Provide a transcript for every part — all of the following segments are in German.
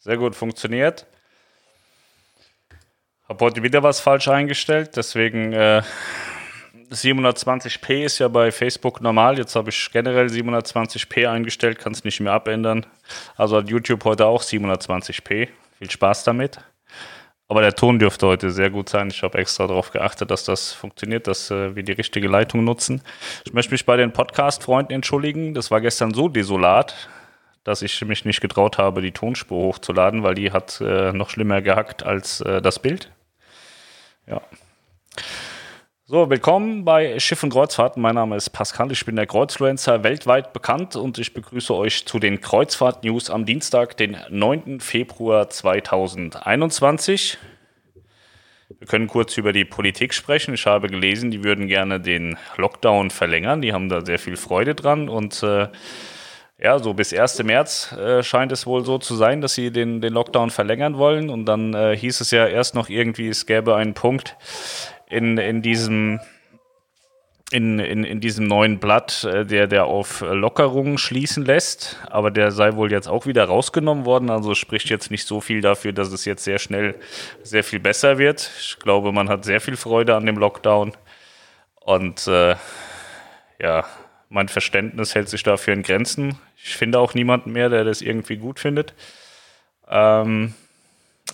Sehr gut funktioniert. Habe heute wieder was falsch eingestellt, deswegen äh, 720p ist ja bei Facebook normal. Jetzt habe ich generell 720p eingestellt, kann es nicht mehr abändern. Also hat YouTube heute auch 720p. Viel Spaß damit. Aber der Ton dürfte heute sehr gut sein. Ich habe extra darauf geachtet, dass das funktioniert, dass äh, wir die richtige Leitung nutzen. Ich möchte mich bei den Podcast-Freunden entschuldigen. Das war gestern so desolat, dass ich mich nicht getraut habe, die Tonspur hochzuladen, weil die hat äh, noch schlimmer gehackt als äh, das Bild. Ja. So, willkommen bei Schiff und Kreuzfahrten. Mein Name ist Pascal, ich bin der Kreuzfluencer, weltweit bekannt und ich begrüße euch zu den Kreuzfahrt-News am Dienstag, den 9. Februar 2021. Wir können kurz über die Politik sprechen. Ich habe gelesen, die würden gerne den Lockdown verlängern. Die haben da sehr viel Freude dran und äh, ja, so bis 1. März äh, scheint es wohl so zu sein, dass sie den, den Lockdown verlängern wollen. Und dann äh, hieß es ja erst noch irgendwie, es gäbe einen Punkt, in, in diesem in, in, in diesem neuen Blatt, äh, der, der auf Lockerungen schließen lässt, aber der sei wohl jetzt auch wieder rausgenommen worden, also spricht jetzt nicht so viel dafür, dass es jetzt sehr schnell sehr viel besser wird. Ich glaube, man hat sehr viel Freude an dem Lockdown und äh, ja, mein Verständnis hält sich dafür in Grenzen. Ich finde auch niemanden mehr, der das irgendwie gut findet. Ähm,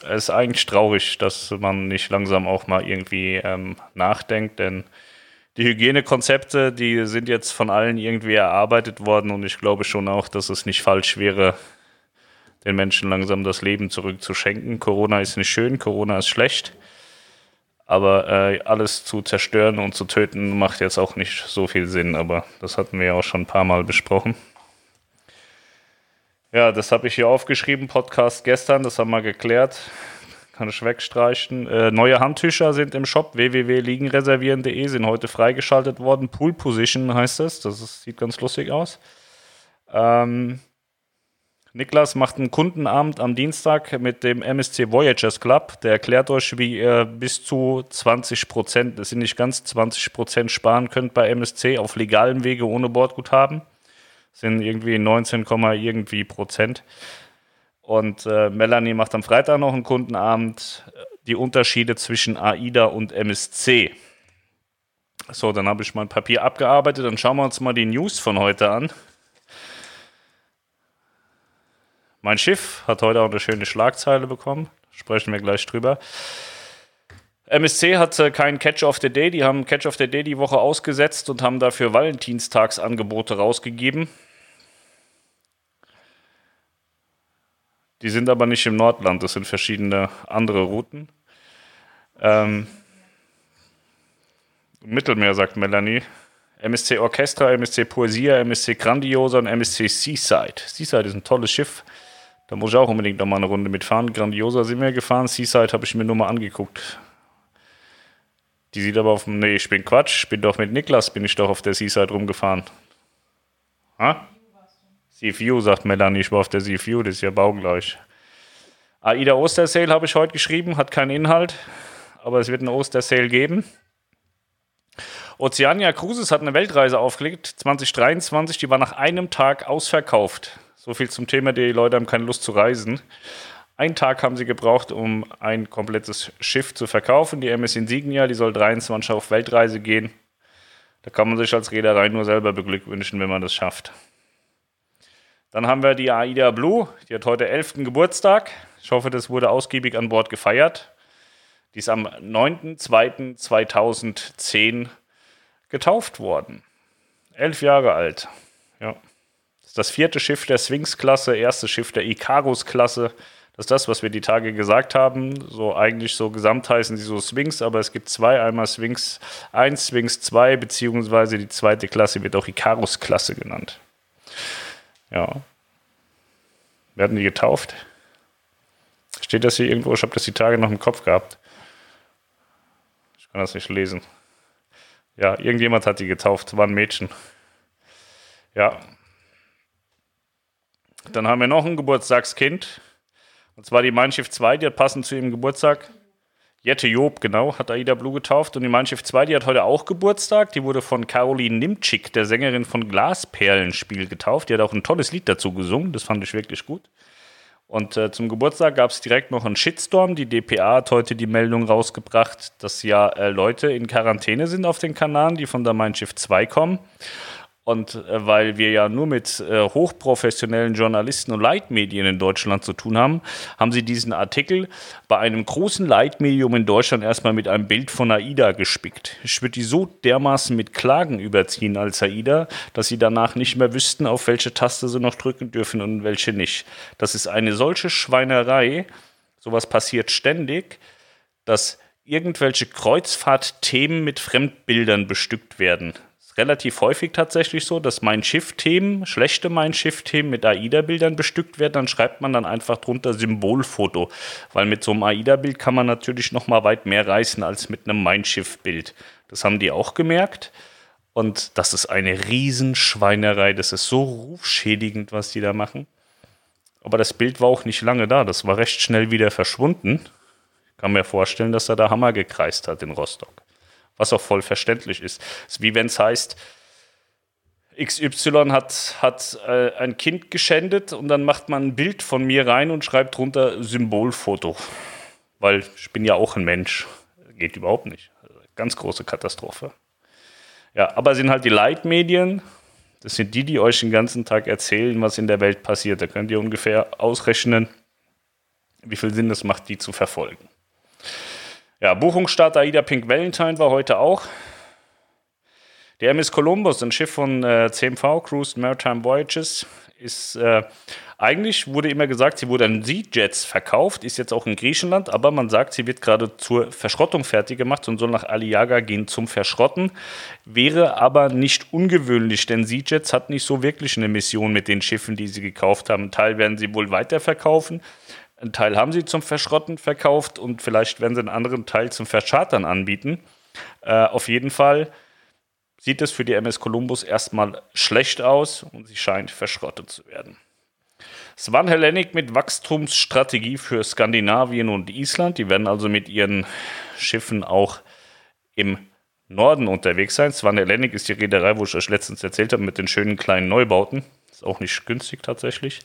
es ist eigentlich traurig, dass man nicht langsam auch mal irgendwie ähm, nachdenkt, denn die Hygienekonzepte, die sind jetzt von allen irgendwie erarbeitet worden und ich glaube schon auch, dass es nicht falsch wäre, den Menschen langsam das Leben zurückzuschenken. Corona ist nicht schön, Corona ist schlecht, aber äh, alles zu zerstören und zu töten macht jetzt auch nicht so viel Sinn, aber das hatten wir ja auch schon ein paar Mal besprochen. Ja, das habe ich hier aufgeschrieben, Podcast gestern, das haben wir geklärt. Kann ich wegstreichen. Äh, neue Handtücher sind im Shop www.liegenreservieren.de, sind heute freigeschaltet worden. Pool Position heißt es, das ist, sieht ganz lustig aus. Ähm, Niklas macht einen Kundenabend am Dienstag mit dem MSC Voyagers Club. Der erklärt euch, wie ihr bis zu 20 Prozent, das sind nicht ganz 20 Prozent sparen könnt bei MSC auf legalem Wege ohne Bordguthaben sind irgendwie 19, irgendwie Prozent. Und äh, Melanie macht am Freitag noch einen Kundenabend, die Unterschiede zwischen AIDA und MSC. So, dann habe ich mein Papier abgearbeitet. Dann schauen wir uns mal die News von heute an. Mein Schiff hat heute auch eine schöne Schlagzeile bekommen. Sprechen wir gleich drüber. MSC hat äh, keinen Catch of the Day. Die haben Catch of the Day die Woche ausgesetzt und haben dafür Valentinstagsangebote rausgegeben. Die sind aber nicht im Nordland, das sind verschiedene andere Routen. Ähm, Mittelmeer, sagt Melanie. MSC Orchestra, MSC Poesia, MSC Grandiosa und MSC Seaside. Seaside ist ein tolles Schiff. Da muss ich auch unbedingt noch mal eine Runde mitfahren. Grandiosa sind wir gefahren. Seaside habe ich mir nur mal angeguckt. Die sieht aber auf dem. Nee, ich bin Quatsch. Ich bin doch mit Niklas, bin ich doch auf der Seaside rumgefahren. Ha? CFU, sagt Melanie, ich war auf der CFU, das ist ja baugleich. AIDA Ostersale habe ich heute geschrieben, hat keinen Inhalt, aber es wird ein Ostersale geben. Oceania Cruises hat eine Weltreise aufgelegt, 2023, die war nach einem Tag ausverkauft. So viel zum Thema, die Leute haben keine Lust zu reisen. Ein Tag haben sie gebraucht, um ein komplettes Schiff zu verkaufen. Die MS Insignia, die soll 23 auf Weltreise gehen. Da kann man sich als Reederei nur selber beglückwünschen, wenn man das schafft. Dann haben wir die AIDA Blue, die hat heute 11. Geburtstag. Ich hoffe, das wurde ausgiebig an Bord gefeiert. Die ist am 9.2.2010 getauft worden. Elf Jahre alt. Ja. Das vierte Schiff der Sphinx-Klasse, erste Schiff der Icarus-Klasse. Das ist das, was wir die Tage gesagt haben. So eigentlich so gesamt heißen sie so Sphinx, aber es gibt zwei. Einmal Sphinx 1, Sphinx 2, beziehungsweise die zweite Klasse wird auch Icarus-Klasse genannt. Ja. Werden die getauft? Steht das hier irgendwo? Ich habe das die Tage noch im Kopf gehabt. Ich kann das nicht lesen. Ja, irgendjemand hat die getauft. War ein Mädchen. Ja. Dann haben wir noch ein Geburtstagskind. Und zwar die Mein Schiff 2, die hat passend zu ihrem Geburtstag Jette Job, genau, hat Aida Blue getauft. Und die Mein Schiff 2, die hat heute auch Geburtstag. Die wurde von Caroline Nimczyk, der Sängerin von Glasperlenspiel, getauft. Die hat auch ein tolles Lied dazu gesungen. Das fand ich wirklich gut. Und äh, zum Geburtstag gab es direkt noch einen Shitstorm. Die DPA hat heute die Meldung rausgebracht, dass ja äh, Leute in Quarantäne sind auf den Kanaren, die von der Mein Schiff 2 kommen. Und äh, weil wir ja nur mit äh, hochprofessionellen Journalisten und Leitmedien in Deutschland zu tun haben, haben sie diesen Artikel bei einem großen Leitmedium in Deutschland erstmal mit einem Bild von AIDA gespickt. Ich würde die so dermaßen mit Klagen überziehen als AIDA, dass sie danach nicht mehr wüssten, auf welche Taste sie noch drücken dürfen und welche nicht. Das ist eine solche Schweinerei. Sowas passiert ständig, dass irgendwelche Kreuzfahrtthemen mit Fremdbildern bestückt werden relativ häufig tatsächlich so, dass mein Schiff-Themen, schlechte mein Schiff-Themen mit AIDA-Bildern bestückt werden. Dann schreibt man dann einfach drunter Symbolfoto. Weil mit so einem AIDA-Bild kann man natürlich noch mal weit mehr reißen als mit einem Mein Schiff-Bild. Das haben die auch gemerkt. Und das ist eine Riesenschweinerei. Das ist so rufschädigend, was die da machen. Aber das Bild war auch nicht lange da. Das war recht schnell wieder verschwunden. Ich kann mir vorstellen, dass er da Hammer gekreist hat in Rostock was auch voll verständlich ist. Es ist wie wenn es heißt, XY hat, hat äh, ein Kind geschändet und dann macht man ein Bild von mir rein und schreibt drunter Symbolfoto. Weil ich bin ja auch ein Mensch. Geht überhaupt nicht. Ganz große Katastrophe. Ja, aber sind halt die Leitmedien. Das sind die, die euch den ganzen Tag erzählen, was in der Welt passiert. Da könnt ihr ungefähr ausrechnen, wie viel Sinn es macht, die zu verfolgen. Ja, Buchungsstart AIDA Pink Valentine war heute auch. Der MS Columbus, ein Schiff von äh, CMV, Cruise Maritime Voyages, ist äh, eigentlich wurde immer gesagt, sie wurde an Sea-Jets verkauft, ist jetzt auch in Griechenland, aber man sagt, sie wird gerade zur Verschrottung fertig gemacht und soll nach Aliaga gehen zum Verschrotten. Wäre aber nicht ungewöhnlich, denn Sea-Jets hat nicht so wirklich eine Mission mit den Schiffen, die sie gekauft haben. Teil werden sie wohl weiterverkaufen. Ein Teil haben sie zum Verschrotten verkauft und vielleicht werden sie einen anderen Teil zum Verschartern anbieten. Äh, auf jeden Fall sieht es für die MS Columbus erstmal schlecht aus und sie scheint verschrottet zu werden. Swan Hellenic mit Wachstumsstrategie für Skandinavien und Island. Die werden also mit ihren Schiffen auch im Norden unterwegs sein. Swan Hellenic ist die Reederei, wo ich euch letztens erzählt habe, mit den schönen kleinen Neubauten. Ist auch nicht günstig tatsächlich.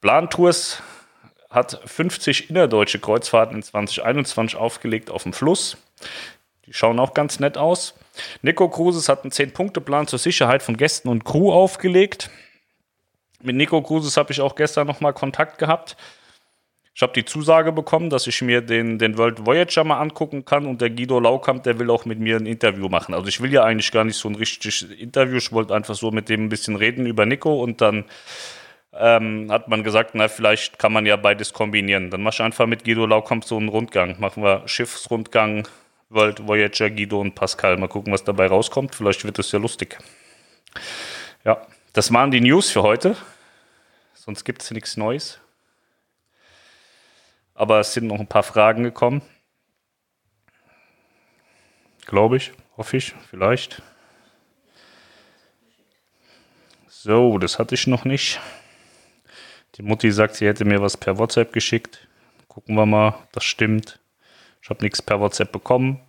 Plan Tours hat 50 innerdeutsche Kreuzfahrten in 2021 aufgelegt auf dem Fluss. Die schauen auch ganz nett aus. Nico Cruises hat einen 10-Punkte-Plan zur Sicherheit von Gästen und Crew aufgelegt. Mit Nico Cruises habe ich auch gestern nochmal Kontakt gehabt. Ich habe die Zusage bekommen, dass ich mir den, den World Voyager mal angucken kann und der Guido Laukamp, der will auch mit mir ein Interview machen. Also ich will ja eigentlich gar nicht so ein richtiges Interview, ich wollte einfach so mit dem ein bisschen reden über Nico und dann ähm, hat man gesagt, na, vielleicht kann man ja beides kombinieren. Dann mach ich einfach mit Guido Laukamp so einen Rundgang. Machen wir Schiffsrundgang, World Voyager, Guido und Pascal. Mal gucken, was dabei rauskommt. Vielleicht wird es ja lustig. Ja, das waren die News für heute. Sonst gibt es nichts Neues. Aber es sind noch ein paar Fragen gekommen. Glaube ich, hoffe ich, vielleicht. So, das hatte ich noch nicht. Die Mutti sagt, sie hätte mir was per WhatsApp geschickt. Gucken wir mal, das stimmt. Ich habe nichts per WhatsApp bekommen.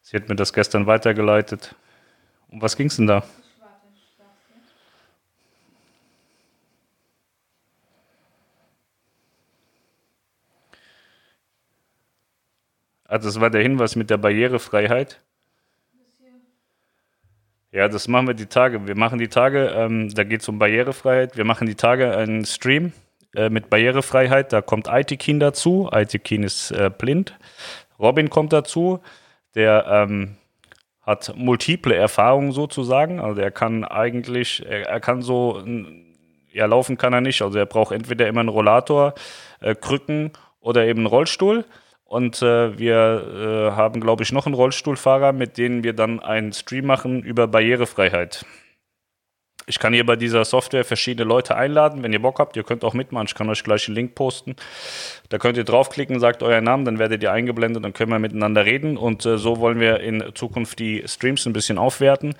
Sie hat mir das gestern weitergeleitet. Um was ging es denn da? Also das war der Hinweis mit der Barrierefreiheit. Ja, das machen wir die Tage. Wir machen die Tage, ähm, da geht es um Barrierefreiheit. Wir machen die Tage einen Stream äh, mit Barrierefreiheit. Da kommt Aitikin dazu. Aitikin ist äh, blind. Robin kommt dazu. Der ähm, hat multiple Erfahrungen sozusagen. Also er kann eigentlich, er, er, kann so, ja, laufen kann er nicht. Also er braucht entweder immer einen Rollator, äh, Krücken oder eben einen Rollstuhl. Und äh, wir äh, haben, glaube ich, noch einen Rollstuhlfahrer, mit dem wir dann einen Stream machen über Barrierefreiheit. Ich kann hier bei dieser Software verschiedene Leute einladen. Wenn ihr Bock habt, ihr könnt auch mitmachen. Ich kann euch gleich einen Link posten. Da könnt ihr draufklicken, sagt euren Namen, dann werdet ihr eingeblendet, dann können wir miteinander reden. Und äh, so wollen wir in Zukunft die Streams ein bisschen aufwerten.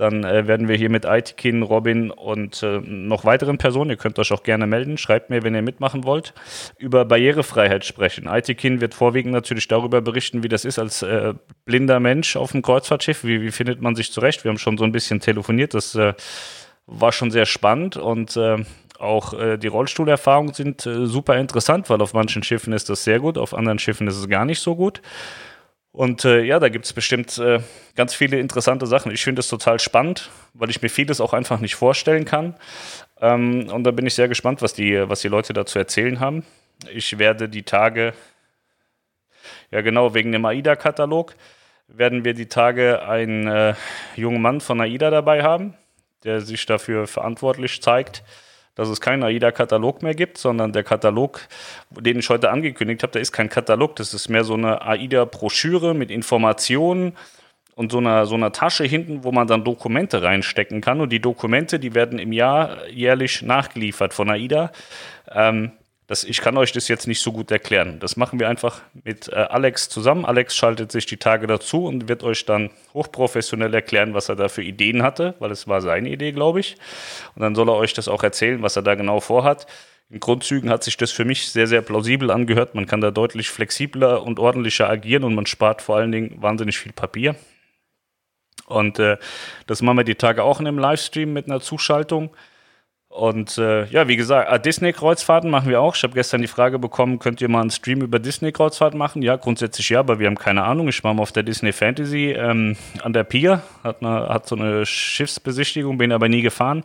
Dann äh, werden wir hier mit Aitikin, Robin und äh, noch weiteren Personen, ihr könnt euch auch gerne melden, schreibt mir, wenn ihr mitmachen wollt, über Barrierefreiheit sprechen. Aitikin wird vorwiegend natürlich darüber berichten, wie das ist als äh, blinder Mensch auf dem Kreuzfahrtschiff. Wie, wie, findet man sich zurecht? Wir haben schon so ein bisschen telefoniert, das äh, war schon sehr spannend und äh, auch äh, die Rollstuhlerfahrungen sind äh, super interessant, weil auf manchen Schiffen ist das sehr gut, auf anderen Schiffen ist es gar nicht so gut. Und äh, ja, da gibt es bestimmt äh, ganz viele interessante Sachen. Ich finde es total spannend, weil ich mir vieles auch einfach nicht vorstellen kann. Ähm, und da bin ich sehr gespannt, was die, was die Leute dazu erzählen haben. Ich werde die Tage, ja genau, wegen dem AIDA-Katalog, werden wir die Tage einen äh, jungen Mann von AIDA dabei haben, der sich dafür verantwortlich zeigt, dass es keinen AIDA-Katalog mehr gibt, sondern der Katalog, den ich heute angekündigt habe, der ist kein Katalog, das ist mehr so eine AIDA-Broschüre mit Informationen und so einer, so einer Tasche hinten, wo man dann Dokumente reinstecken kann. Und die Dokumente, die werden im Jahr jährlich nachgeliefert von AIDA. Ähm, das, ich kann euch das jetzt nicht so gut erklären. Das machen wir einfach mit äh, Alex zusammen. Alex schaltet sich die Tage dazu und wird euch dann hochprofessionell erklären, was er da für Ideen hatte, weil es war seine Idee, glaube ich. Und dann soll er euch das auch erzählen, was er da genau vorhat. In Grundzügen hat sich das für mich sehr, sehr plausibel angehört. Man kann da deutlich flexibler und ordentlicher agieren und man spart vor allen Dingen wahnsinnig viel Papier. Und äh, das machen wir die Tage auch in einem Livestream mit einer Zuschaltung. Und äh, ja, wie gesagt, ah, Disney-Kreuzfahrten machen wir auch. Ich habe gestern die Frage bekommen, könnt ihr mal einen Stream über Disney-Kreuzfahrt machen? Ja, grundsätzlich ja, aber wir haben keine Ahnung. Ich war mal auf der Disney Fantasy ähm, an der Pier, hat, eine, hat so eine Schiffsbesichtigung, bin aber nie gefahren.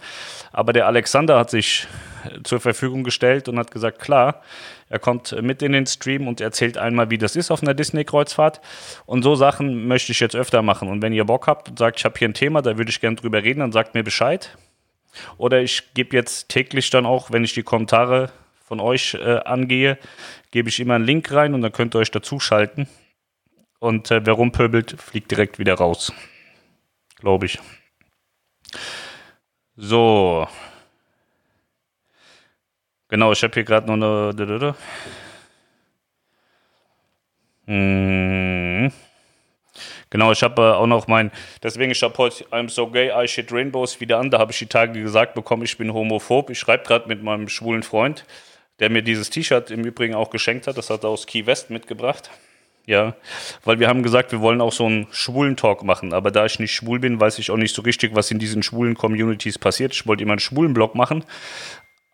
Aber der Alexander hat sich äh, zur Verfügung gestellt und hat gesagt, klar, er kommt mit in den Stream und erzählt einmal, wie das ist auf einer Disney-Kreuzfahrt. Und so Sachen möchte ich jetzt öfter machen. Und wenn ihr Bock habt und sagt, ich habe hier ein Thema, da würde ich gerne drüber reden, dann sagt mir Bescheid. Oder ich gebe jetzt täglich dann auch, wenn ich die Kommentare von euch äh, angehe, gebe ich immer einen Link rein und dann könnt ihr euch dazuschalten. Und äh, wer rumpöbelt, fliegt direkt wieder raus. Glaube ich. So. Genau, ich habe hier gerade noch eine. Hm. Genau, ich habe äh, auch noch mein, deswegen, ich habe heute I'm so gay, I shit rainbows wieder an. Da habe ich die Tage gesagt bekommen, ich bin homophob. Ich schreibe gerade mit meinem schwulen Freund, der mir dieses T-Shirt im Übrigen auch geschenkt hat. Das hat er aus Key West mitgebracht. Ja, weil wir haben gesagt, wir wollen auch so einen schwulen Talk machen. Aber da ich nicht schwul bin, weiß ich auch nicht so richtig, was in diesen schwulen Communities passiert. Ich wollte immer einen schwulen Blog machen,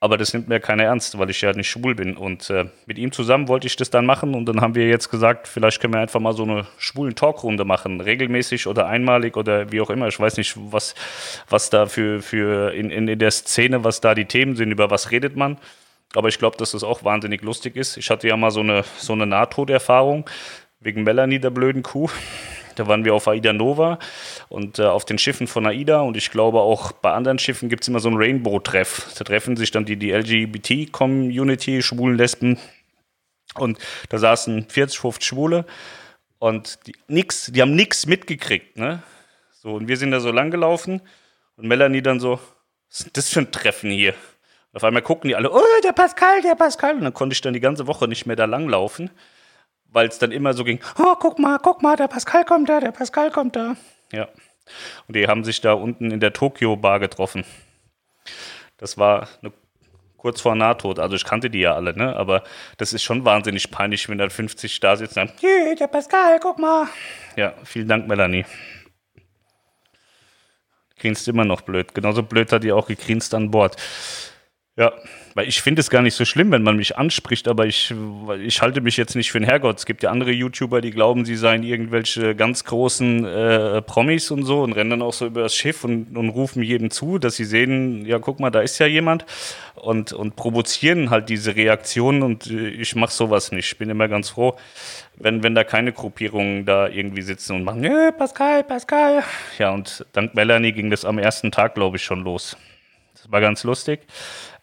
aber das nimmt mir keiner ernst, weil ich ja nicht schwul bin. Und äh, mit ihm zusammen wollte ich das dann machen. Und dann haben wir jetzt gesagt, vielleicht können wir einfach mal so eine schwulen Talkrunde machen. Regelmäßig oder einmalig oder wie auch immer. Ich weiß nicht, was, was da für, für in, in, in der Szene, was da die Themen sind, über was redet man. Aber ich glaube, dass das auch wahnsinnig lustig ist. Ich hatte ja mal so eine, so eine Nahtoderfahrung wegen Melanie, der blöden Kuh. Da waren wir auf Aida Nova und äh, auf den Schiffen von Aida und ich glaube auch bei anderen Schiffen gibt es immer so einen Rainbow-Treff. Da treffen sich dann die, die LGBT-Community, Schwulen, Lesben und da saßen 40, 50 Schwule und die, nix, die haben nichts mitgekriegt. Ne? So, und wir sind da so lang gelaufen und Melanie dann so, was ist das für ein Treffen hier? Und auf einmal gucken die alle, oh, der Pascal, der Pascal. Und dann konnte ich dann die ganze Woche nicht mehr da langlaufen weil es dann immer so ging, oh, guck mal, guck mal, der Pascal kommt da, der Pascal kommt da. Ja. Und die haben sich da unten in der Tokio-Bar getroffen. Das war eine, kurz vor Nahtod. Also ich kannte die ja alle, ne? Aber das ist schon wahnsinnig peinlich, wenn da 50 da sitzen und sagen, der Pascal, guck mal. Ja, vielen Dank, Melanie. Grinst immer noch blöd. Genauso blöd hat die auch gegrinst an Bord. Ja, weil ich finde es gar nicht so schlimm, wenn man mich anspricht, aber ich, ich halte mich jetzt nicht für einen Herrgott. Es gibt ja andere YouTuber, die glauben, sie seien irgendwelche ganz großen äh, Promis und so und rennen dann auch so über das Schiff und, und rufen jedem zu, dass sie sehen, ja, guck mal, da ist ja jemand und, und provozieren halt diese Reaktionen und äh, ich mache sowas nicht. Ich bin immer ganz froh, wenn, wenn da keine Gruppierungen da irgendwie sitzen und machen, hey, Pascal, Pascal. Ja, und dank Melanie ging das am ersten Tag, glaube ich, schon los. Das war ganz lustig.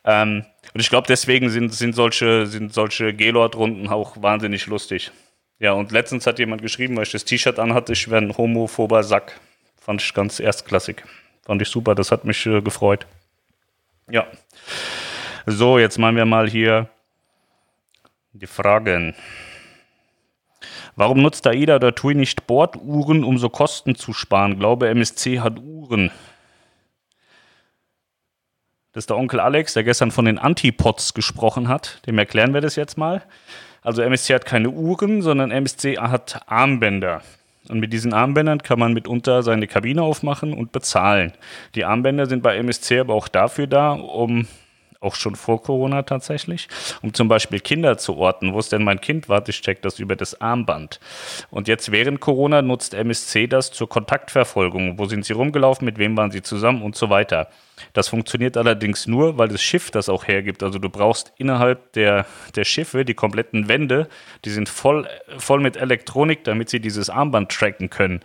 Ähm, und ich glaube, deswegen sind, sind solche, sind solche Gaylord-Runden auch wahnsinnig lustig. Ja, und letztens hat jemand geschrieben, weil ich das T-Shirt anhatte, ich wäre ein homophober Sack. Fand ich ganz erstklassig. Fand ich super, das hat mich äh, gefreut. Ja. So, jetzt machen wir mal hier die Fragen. Warum nutzt AIDA oder TUI nicht Borduhren, um so Kosten zu sparen? Glaube, MSC hat Uhren. Das ist der Onkel Alex, der gestern von den Antipods gesprochen hat. Dem erklären wir das jetzt mal. Also MSC hat keine Uhren, sondern MSC hat Armbänder. Und mit diesen Armbändern kann man mitunter seine Kabine aufmachen und bezahlen. Die Armbänder sind bei MSC aber auch dafür da, um auch schon vor Corona tatsächlich, um zum Beispiel Kinder zu orten. Wo ist denn mein Kind? Warte, ich check das über das Armband. Und jetzt während Corona nutzt MSC das zur Kontaktverfolgung. Wo sind sie rumgelaufen? Mit wem waren sie zusammen? Und so weiter. Das funktioniert allerdings nur, weil das Schiff das auch hergibt. Also du brauchst innerhalb der, der Schiffe die kompletten Wände, die sind voll, voll mit Elektronik, damit sie dieses Armband tracken können.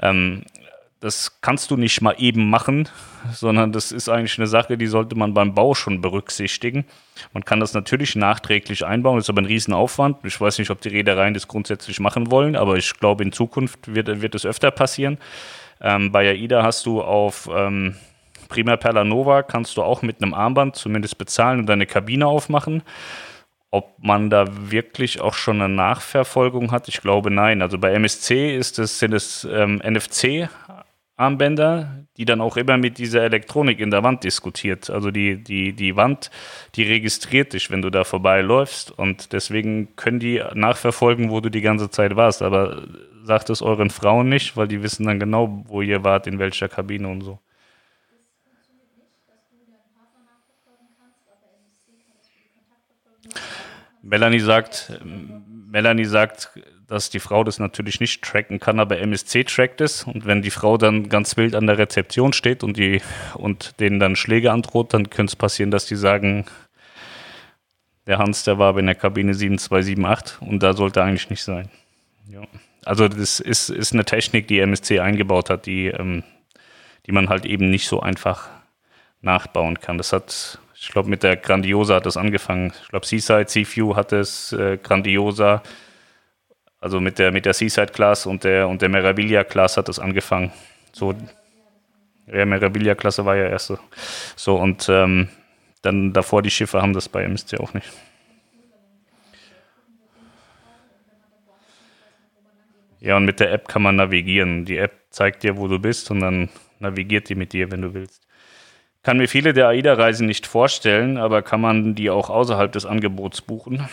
Ähm, das kannst du nicht mal eben machen, sondern das ist eigentlich eine Sache, die sollte man beim Bau schon berücksichtigen. Man kann das natürlich nachträglich einbauen, das ist aber ein Riesenaufwand. Ich weiß nicht, ob die Reedereien das grundsätzlich machen wollen, aber ich glaube, in Zukunft wird, wird es öfter passieren. Ähm, bei AIDA hast du auf ähm, Prima Perla Nova kannst du auch mit einem Armband zumindest bezahlen und deine Kabine aufmachen. Ob man da wirklich auch schon eine Nachverfolgung hat, ich glaube nein. Also bei MSC ist es, sind es ähm, NFC Armbänder, die dann auch immer mit dieser Elektronik in der Wand diskutiert. Also die, die, die Wand, die registriert dich, wenn du da vorbeiläufst und deswegen können die nachverfolgen, wo du die ganze Zeit warst. Aber sagt es euren Frauen nicht, weil die wissen dann genau, wo ihr wart, in welcher Kabine und so. Melanie sagt, Melanie sagt, dass die Frau das natürlich nicht tracken kann, aber MSC trackt es. Und wenn die Frau dann ganz wild an der Rezeption steht und, die, und denen dann Schläge androht, dann könnte es passieren, dass die sagen, der Hans, der war in der Kabine 7278 und da sollte eigentlich nicht sein. Ja. Also das ist, ist eine Technik, die MSC eingebaut hat, die, ähm, die man halt eben nicht so einfach nachbauen kann. Das hat, ich glaube, mit der Grandiosa hat das angefangen. Ich glaube, Seaside, Seaview hat es, äh, Grandiosa, also mit der, mit der Seaside Class und der, und der Meraviglia Class hat es angefangen. So, ja, Meraviglia Klasse war ja erste. So, und ähm, dann davor die Schiffe haben das bei MSC auch nicht. Ja, und mit der App kann man navigieren. Die App zeigt dir, wo du bist und dann navigiert die mit dir, wenn du willst. Kann mir viele der AIDA-Reisen nicht vorstellen, aber kann man die auch außerhalb des Angebots buchen?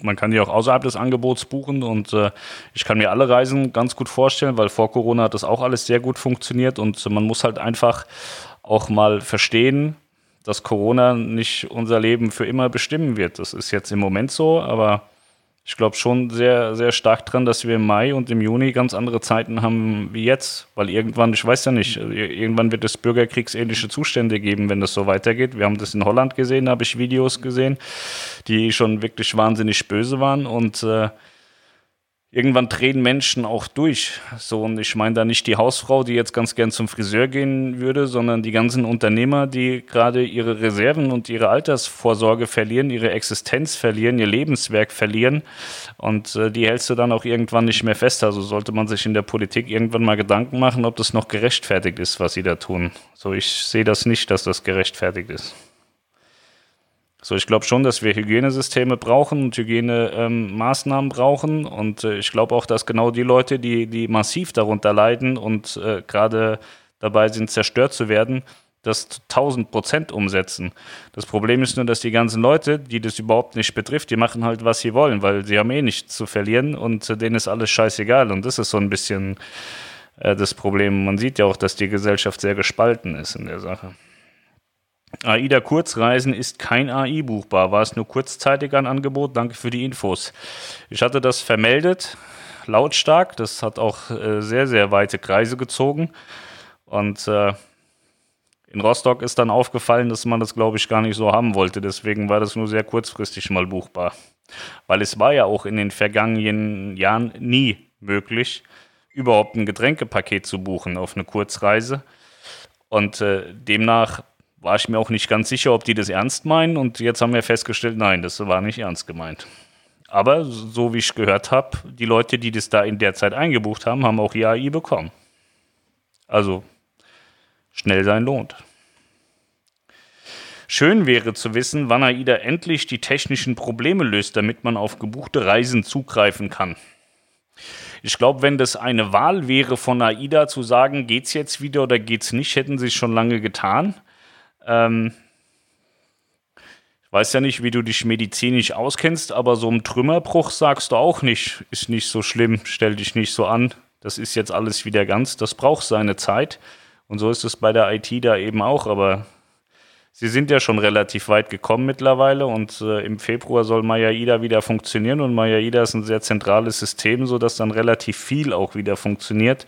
Man kann die auch außerhalb des Angebots buchen und äh, ich kann mir alle Reisen ganz gut vorstellen, weil vor Corona hat das auch alles sehr gut funktioniert und man muss halt einfach auch mal verstehen, dass Corona nicht unser Leben für immer bestimmen wird. Das ist jetzt im Moment so, aber ich glaube schon sehr, sehr stark dran, dass wir im Mai und im Juni ganz andere Zeiten haben wie jetzt. Weil irgendwann, ich weiß ja nicht, irgendwann wird es bürgerkriegsähnliche Zustände geben, wenn das so weitergeht. Wir haben das in Holland gesehen, habe ich Videos gesehen, die schon wirklich wahnsinnig böse waren. Und äh, irgendwann drehen Menschen auch durch. So, und ich meine da nicht die Hausfrau, die jetzt ganz gern zum Friseur gehen würde, sondern die ganzen Unternehmer, die gerade ihre Reserven und ihre Altersvorsorge verlieren, ihre Existenz verlieren, ihr Lebenswerk verlieren. Und äh, die hältst du dann auch irgendwann nicht mehr fest. Also sollte man sich in der Politik irgendwann mal Gedanken machen, ob das noch gerechtfertigt ist, was sie da tun. So, ich sehe das nicht, dass das gerechtfertigt ist. So, ich glaube schon, dass wir Hygienesysteme brauchen und Hygienemaßnahmen ähm, brauchen. Und äh, ich glaube auch, dass genau die Leute, die, die massiv darunter leiden und äh, gerade dabei sind, zerstört zu werden, das 1000 Prozent umsetzen. Das Problem ist nur, dass die ganzen Leute, die das überhaupt nicht betrifft, die machen halt, was sie wollen, weil sie haben eh nichts zu verlieren und äh, denen ist alles scheißegal. Und das ist so ein bisschen äh, das Problem. Man sieht ja auch, dass die Gesellschaft sehr gespalten ist in der Sache. AIDA Kurzreisen ist kein AI buchbar, war es nur kurzzeitig ein Angebot. Danke für die Infos. Ich hatte das vermeldet, lautstark. Das hat auch äh, sehr, sehr weite Kreise gezogen. Und äh, in Rostock ist dann aufgefallen, dass man das, glaube ich, gar nicht so haben wollte. Deswegen war das nur sehr kurzfristig mal buchbar. Weil es war ja auch in den vergangenen Jahren nie möglich, überhaupt ein Getränkepaket zu buchen auf eine Kurzreise. Und äh, demnach war ich mir auch nicht ganz sicher, ob die das ernst meinen. Und jetzt haben wir festgestellt, nein, das war nicht ernst gemeint. Aber so wie ich gehört habe, die Leute, die das da in der Zeit eingebucht haben, haben auch ihr AI bekommen. Also schnell sein lohnt. Schön wäre zu wissen, wann AIDA endlich die technischen Probleme löst, damit man auf gebuchte Reisen zugreifen kann. Ich glaube, wenn das eine Wahl wäre von AIDA zu sagen, geht's jetzt wieder oder geht's nicht, hätten sie es schon lange getan. Ähm, ich weiß ja nicht, wie du dich medizinisch auskennst, aber so ein Trümmerbruch sagst du auch nicht, ist nicht so schlimm, stell dich nicht so an, das ist jetzt alles wieder ganz, das braucht seine Zeit. Und so ist es bei der IT da eben auch, aber Sie sind ja schon relativ weit gekommen mittlerweile. Und äh, im Februar soll Maya-Ida wieder funktionieren. Und Maya-Ida ist ein sehr zentrales System, sodass dann relativ viel auch wieder funktioniert.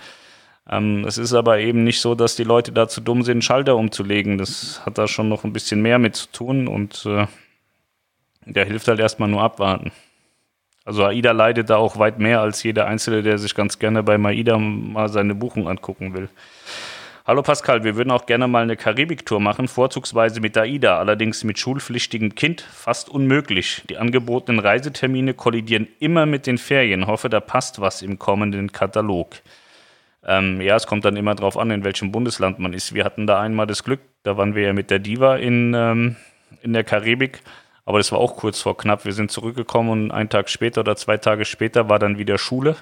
Ähm, es ist aber eben nicht so, dass die Leute dazu dumm sind, Schalter umzulegen. Das hat da schon noch ein bisschen mehr mit zu tun und äh, der hilft halt erstmal nur abwarten. Also AIDA leidet da auch weit mehr als jeder Einzelne, der sich ganz gerne bei AIDA mal seine Buchung angucken will. Hallo Pascal, wir würden auch gerne mal eine Karibiktour machen, vorzugsweise mit AIDA, allerdings mit schulpflichtigem Kind fast unmöglich. Die angebotenen Reisetermine kollidieren immer mit den Ferien. Hoffe, da passt was im kommenden Katalog. Ähm, ja, es kommt dann immer drauf an, in welchem Bundesland man ist. Wir hatten da einmal das Glück, da waren wir ja mit der Diva in, ähm, in der Karibik aber das war auch kurz vor knapp. Wir sind zurückgekommen und einen Tag später oder zwei Tage später war dann wieder Schule.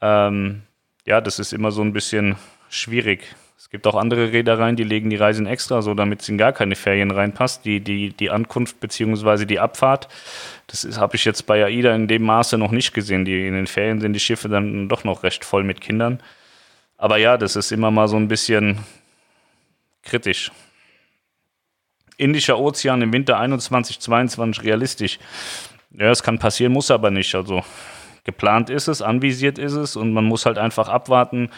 Ähm, ja, das ist immer so ein bisschen schwierig. Es gibt auch andere Reedereien, die legen die Reisen extra so, damit es in gar keine Ferien reinpasst. Die, die, die Ankunft bzw. die Abfahrt, das habe ich jetzt bei AIDA in dem Maße noch nicht gesehen. Die, in den Ferien sind die Schiffe dann doch noch recht voll mit Kindern. Aber ja, das ist immer mal so ein bisschen kritisch. Indischer Ozean im Winter 21, 22 realistisch. Ja, es kann passieren, muss aber nicht. Also geplant ist es, anvisiert ist es und man muss halt einfach abwarten.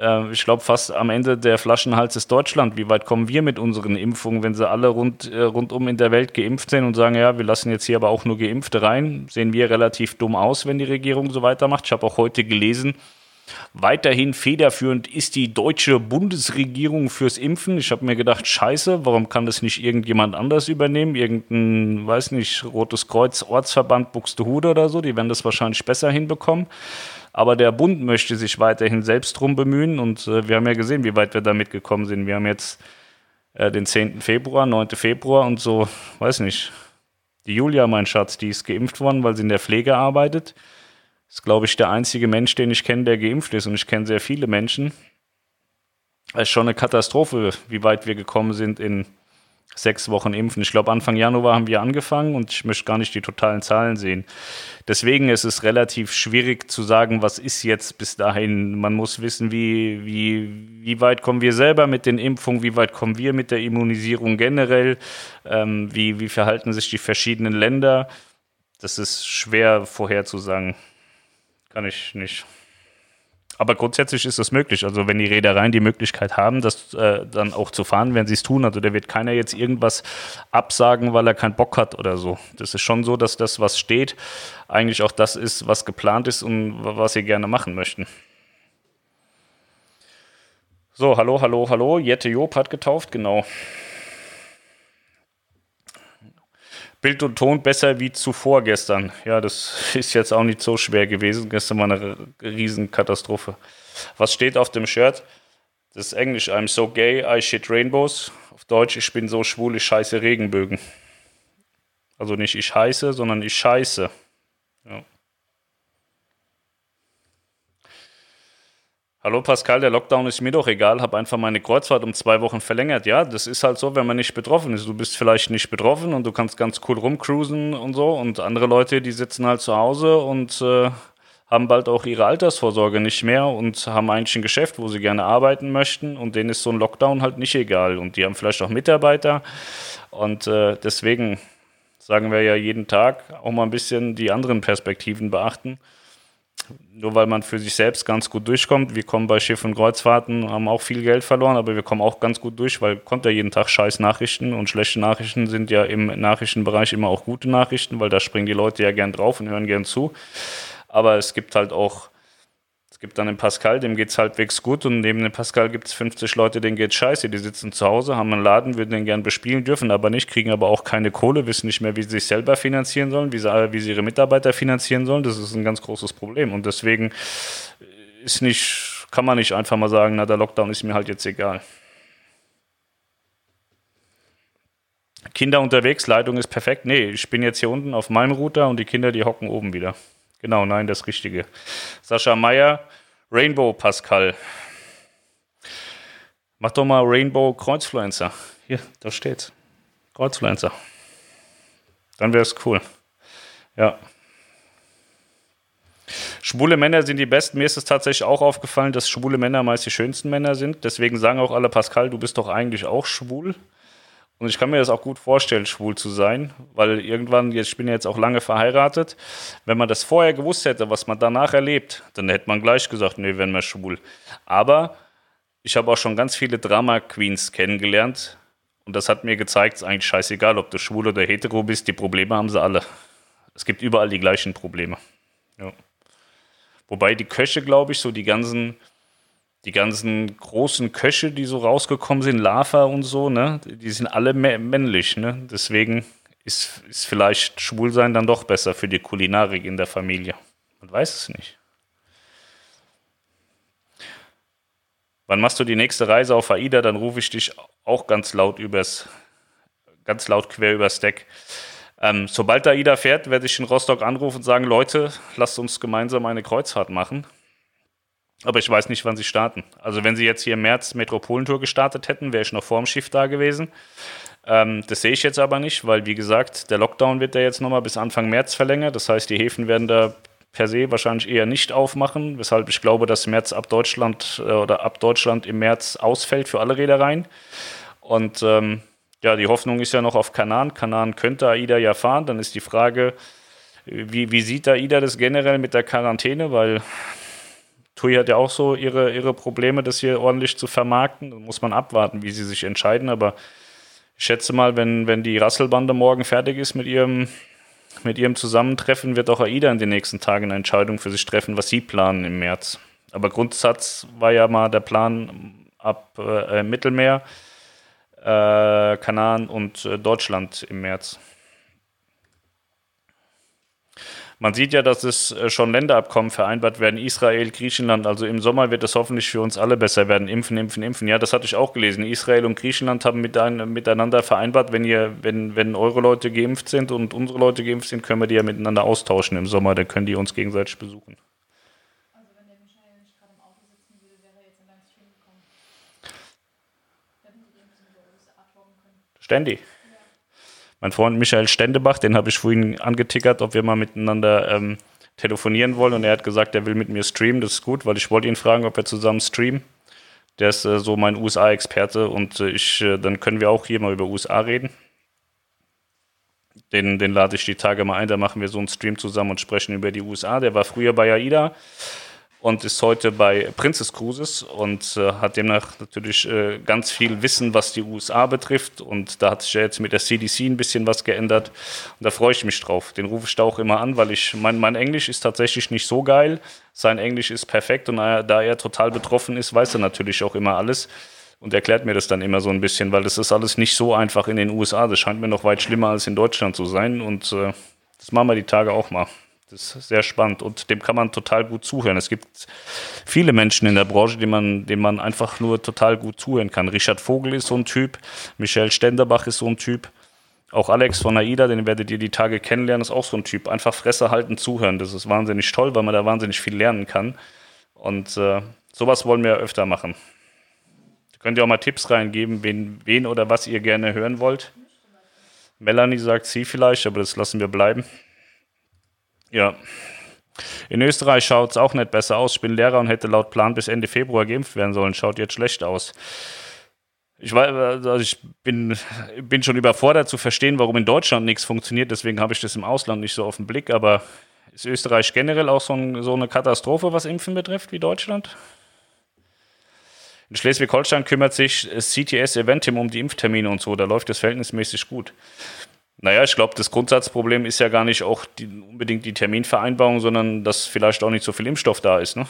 Äh, ich glaube, fast am Ende der Flaschenhals ist Deutschland. Wie weit kommen wir mit unseren Impfungen, wenn sie alle rund, äh, rundum in der Welt geimpft sind und sagen, ja, wir lassen jetzt hier aber auch nur Geimpfte rein? Sehen wir relativ dumm aus, wenn die Regierung so weitermacht. Ich habe auch heute gelesen, Weiterhin federführend ist die deutsche Bundesregierung fürs Impfen. Ich habe mir gedacht, scheiße, warum kann das nicht irgendjemand anders übernehmen? Irgendein, weiß nicht, Rotes Kreuz, Ortsverband Buxtehude oder so, die werden das wahrscheinlich besser hinbekommen. Aber der Bund möchte sich weiterhin selbst drum bemühen und äh, wir haben ja gesehen, wie weit wir damit gekommen sind. Wir haben jetzt äh, den 10. Februar, 9. Februar und so, weiß nicht. Die Julia, mein Schatz, die ist geimpft worden, weil sie in der Pflege arbeitet ist, glaube ich, der einzige Mensch, den ich kenne, der geimpft ist. Und ich kenne sehr viele Menschen. Es ist schon eine Katastrophe, wie weit wir gekommen sind in sechs Wochen Impfen. Ich glaube, Anfang Januar haben wir angefangen und ich möchte gar nicht die totalen Zahlen sehen. Deswegen ist es relativ schwierig zu sagen, was ist jetzt bis dahin. Man muss wissen, wie, wie, wie weit kommen wir selber mit den Impfungen, wie weit kommen wir mit der Immunisierung generell, ähm, wie, wie verhalten sich die verschiedenen Länder. Das ist schwer vorherzusagen. Kann ich nicht. Aber grundsätzlich ist das möglich. Also wenn die Reedereien die Möglichkeit haben, das äh, dann auch zu fahren, werden sie es tun. Also da wird keiner jetzt irgendwas absagen, weil er keinen Bock hat oder so. Das ist schon so, dass das, was steht, eigentlich auch das ist, was geplant ist und was sie gerne machen möchten. So, hallo, hallo, hallo. Jette Job hat getauft, genau. Bild und Ton besser wie zuvor gestern. Ja, das ist jetzt auch nicht so schwer gewesen. Gestern war eine Riesenkatastrophe. Was steht auf dem Shirt? Das ist Englisch. I'm so gay, I shit rainbows. Auf Deutsch, ich bin so schwul, ich scheiße Regenbögen. Also nicht ich heiße, sondern ich scheiße. Hallo Pascal, der Lockdown ist mir doch egal, habe einfach meine Kreuzfahrt um zwei Wochen verlängert. Ja, das ist halt so, wenn man nicht betroffen ist. Du bist vielleicht nicht betroffen und du kannst ganz cool rumcruisen und so. Und andere Leute, die sitzen halt zu Hause und äh, haben bald auch ihre Altersvorsorge nicht mehr und haben eigentlich ein Geschäft, wo sie gerne arbeiten möchten. Und denen ist so ein Lockdown halt nicht egal. Und die haben vielleicht auch Mitarbeiter. Und äh, deswegen sagen wir ja jeden Tag auch mal ein bisschen die anderen Perspektiven beachten nur weil man für sich selbst ganz gut durchkommt. Wir kommen bei Schiff- und Kreuzfahrten, haben auch viel Geld verloren, aber wir kommen auch ganz gut durch, weil kommt ja jeden Tag scheiß Nachrichten und schlechte Nachrichten sind ja im Nachrichtenbereich immer auch gute Nachrichten, weil da springen die Leute ja gern drauf und hören gern zu. Aber es gibt halt auch es gibt dann den Pascal, dem geht es halbwegs gut und neben dem Pascal gibt es 50 Leute, denen geht scheiße. Die sitzen zu Hause, haben einen Laden, würden den gern bespielen, dürfen aber nicht, kriegen aber auch keine Kohle, wissen nicht mehr, wie sie sich selber finanzieren sollen, wie sie, wie sie ihre Mitarbeiter finanzieren sollen. Das ist ein ganz großes Problem und deswegen ist nicht, kann man nicht einfach mal sagen, na, der Lockdown ist mir halt jetzt egal. Kinder unterwegs, Leitung ist perfekt. Nee, ich bin jetzt hier unten auf meinem Router und die Kinder, die hocken oben wieder. Genau, nein, das Richtige. Sascha Meyer, Rainbow Pascal. Mach doch mal Rainbow Kreuzfluencer. Hier, da steht's. Kreuzfluencer. Dann wäre es cool. Ja. Schwule Männer sind die besten. Mir ist es tatsächlich auch aufgefallen, dass schwule Männer meist die schönsten Männer sind. Deswegen sagen auch alle, Pascal, du bist doch eigentlich auch schwul. Und ich kann mir das auch gut vorstellen, schwul zu sein, weil irgendwann, jetzt, ich bin jetzt auch lange verheiratet, wenn man das vorher gewusst hätte, was man danach erlebt, dann hätte man gleich gesagt, nee, wenn wir schwul. Aber ich habe auch schon ganz viele Drama-Queens kennengelernt und das hat mir gezeigt, es ist eigentlich scheißegal, ob du schwul oder hetero bist, die Probleme haben sie alle. Es gibt überall die gleichen Probleme. Ja. Wobei die Köche, glaube ich, so die ganzen die ganzen großen Köche, die so rausgekommen sind, Lava und so, ne, die sind alle männlich, ne? Deswegen ist, ist vielleicht Schwulsein dann doch besser für die Kulinarik in der Familie. Man weiß es nicht. Wann machst du die nächste Reise auf AIDA? Dann rufe ich dich auch ganz laut übers, ganz laut quer übers Deck. Ähm, sobald AIDA fährt, werde ich in Rostock anrufen und sagen, Leute, lasst uns gemeinsam eine Kreuzfahrt machen. Aber ich weiß nicht, wann sie starten. Also wenn sie jetzt hier im März Metropolentour gestartet hätten, wäre ich noch vor dem Schiff da gewesen. Ähm, das sehe ich jetzt aber nicht, weil wie gesagt, der Lockdown wird ja jetzt nochmal bis Anfang März verlängert. Das heißt, die Häfen werden da per se wahrscheinlich eher nicht aufmachen, weshalb ich glaube, dass März ab Deutschland äh, oder ab Deutschland im März ausfällt für alle Reedereien. Und ähm, ja, die Hoffnung ist ja noch auf Kanan. Kanan könnte AIDA ja fahren. Dann ist die Frage, wie, wie sieht AIDA das generell mit der Quarantäne? Weil TUI hat ja auch so ihre, ihre Probleme, das hier ordentlich zu vermarkten. Da muss man abwarten, wie sie sich entscheiden. Aber ich schätze mal, wenn, wenn die Rasselbande morgen fertig ist mit ihrem, mit ihrem Zusammentreffen, wird auch AIDA in den nächsten Tagen eine Entscheidung für sich treffen, was sie planen im März. Aber Grundsatz war ja mal der Plan ab äh, Mittelmeer, äh, Kanaren und äh, Deutschland im März. Man sieht ja, dass es äh, schon Länderabkommen vereinbart werden, Israel, Griechenland. Also im Sommer wird es hoffentlich für uns alle besser werden. Impfen, impfen, impfen. Ja, das hatte ich auch gelesen. Israel und Griechenland haben miteinander vereinbart, wenn, ihr, wenn, wenn eure Leute geimpft sind und unsere Leute geimpft sind, können wir die ja miteinander austauschen im Sommer. Dann können die uns gegenseitig besuchen. Also. Ständig. Mein Freund Michael Stendebach, den habe ich vorhin angetickert, ob wir mal miteinander ähm, telefonieren wollen. Und er hat gesagt, er will mit mir streamen. Das ist gut, weil ich wollte ihn fragen, ob wir zusammen streamen. Der ist äh, so mein USA-Experte und äh, ich, äh, dann können wir auch hier mal über USA reden. Den, den lade ich die Tage mal ein, da machen wir so einen Stream zusammen und sprechen über die USA. Der war früher bei AIDA und ist heute bei Princess Cruises und äh, hat demnach natürlich äh, ganz viel Wissen, was die USA betrifft. Und da hat sich ja jetzt mit der CDC ein bisschen was geändert. Und da freue ich mich drauf. Den rufe ich da auch immer an, weil ich, mein, mein Englisch ist tatsächlich nicht so geil. Sein Englisch ist perfekt und da er total betroffen ist, weiß er natürlich auch immer alles und erklärt mir das dann immer so ein bisschen, weil das ist alles nicht so einfach in den USA. Das scheint mir noch weit schlimmer als in Deutschland zu sein und äh, das machen wir die Tage auch mal. Das ist sehr spannend und dem kann man total gut zuhören. Es gibt viele Menschen in der Branche, denen man, denen man einfach nur total gut zuhören kann. Richard Vogel ist so ein Typ, Michel Stenderbach ist so ein Typ, auch Alex von AIDA, den werdet ihr die Tage kennenlernen, ist auch so ein Typ. Einfach Fresse halten, zuhören. Das ist wahnsinnig toll, weil man da wahnsinnig viel lernen kann. Und äh, sowas wollen wir öfter machen. Könnt ihr auch mal Tipps reingeben, wen, wen oder was ihr gerne hören wollt. Melanie sagt sie vielleicht, aber das lassen wir bleiben. Ja. In Österreich schaut es auch nicht besser aus. Ich bin Lehrer und hätte laut Plan bis Ende Februar geimpft werden sollen. Schaut jetzt schlecht aus. Ich, weiß, also ich bin, bin schon überfordert zu verstehen, warum in Deutschland nichts funktioniert. Deswegen habe ich das im Ausland nicht so auf den Blick. Aber ist Österreich generell auch so, ein, so eine Katastrophe, was Impfen betrifft, wie Deutschland? In Schleswig-Holstein kümmert sich das CTS Eventim um die Impftermine und so. Da läuft es verhältnismäßig gut. Naja, ich glaube, das Grundsatzproblem ist ja gar nicht auch die, unbedingt die Terminvereinbarung, sondern dass vielleicht auch nicht so viel Impfstoff da ist. Ne?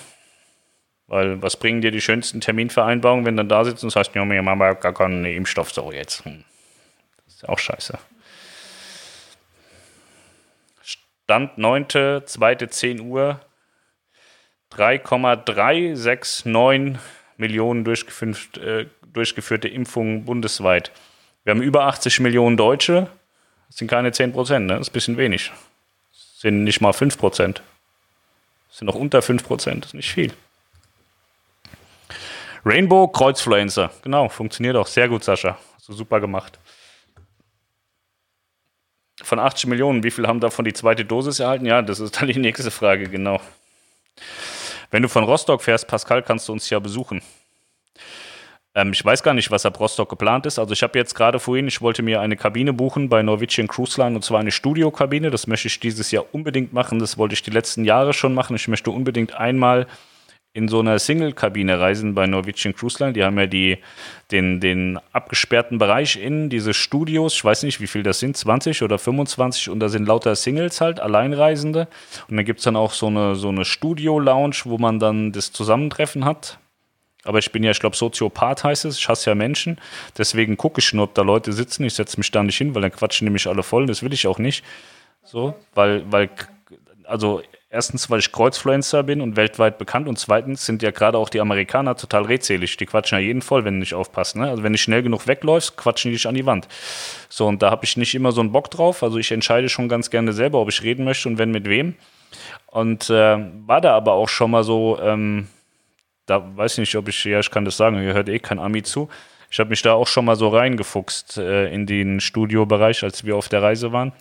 Weil was bringen dir die schönsten Terminvereinbarungen, wenn dann da sitzt und sagst, ja, wir haben gar keinen Impfstoff so jetzt. Hm. Das ist auch scheiße. Stand 9. 2. 10 Uhr 3,369 Millionen durchgeführt, äh, durchgeführte Impfungen bundesweit. Wir haben über 80 Millionen Deutsche sind keine 10 Prozent, ne? das ist ein bisschen wenig. Das sind nicht mal 5 Prozent. Das sind noch unter 5 Prozent, das ist nicht viel. Rainbow Kreuzfluencer, genau, funktioniert auch sehr gut, Sascha. So super gemacht. Von 80 Millionen, wie viel haben davon die zweite Dosis erhalten? Ja, das ist dann die nächste Frage, genau. Wenn du von Rostock fährst, Pascal, kannst du uns ja besuchen. Ähm, ich weiß gar nicht, was ab Rostock geplant ist. Also ich habe jetzt gerade vorhin, ich wollte mir eine Kabine buchen bei Norwegian Cruise Line und zwar eine Studiokabine. Das möchte ich dieses Jahr unbedingt machen. Das wollte ich die letzten Jahre schon machen. Ich möchte unbedingt einmal in so einer Single-Kabine reisen bei Norwegian Cruise Line. Die haben ja die, den, den abgesperrten Bereich innen, diese Studios, ich weiß nicht, wie viel das sind, 20 oder 25 und da sind lauter Singles halt, Alleinreisende. Und dann gibt es dann auch so eine, so eine Studio-Lounge, wo man dann das Zusammentreffen hat. Aber ich bin ja, ich glaube, Soziopath heißt es. Ich hasse ja Menschen. Deswegen gucke ich nur, ob da Leute sitzen. Ich setze mich da nicht hin, weil dann quatschen nämlich alle voll. Das will ich auch nicht. So, weil, weil, also Erstens, weil ich Kreuzfluencer bin und weltweit bekannt. Und zweitens sind ja gerade auch die Amerikaner total redselig. Die quatschen ja jeden voll, wenn du nicht aufpasst. Ne? Also wenn du schnell genug wegläufst, quatschen die dich an die Wand. So, und da habe ich nicht immer so einen Bock drauf. Also ich entscheide schon ganz gerne selber, ob ich reden möchte und wenn mit wem. Und äh, war da aber auch schon mal so, ähm, da weiß ich nicht, ob ich, ja, ich kann das sagen, ihr hört eh kein Ami zu. Ich habe mich da auch schon mal so reingefuchst äh, in den Studiobereich, als wir auf der Reise waren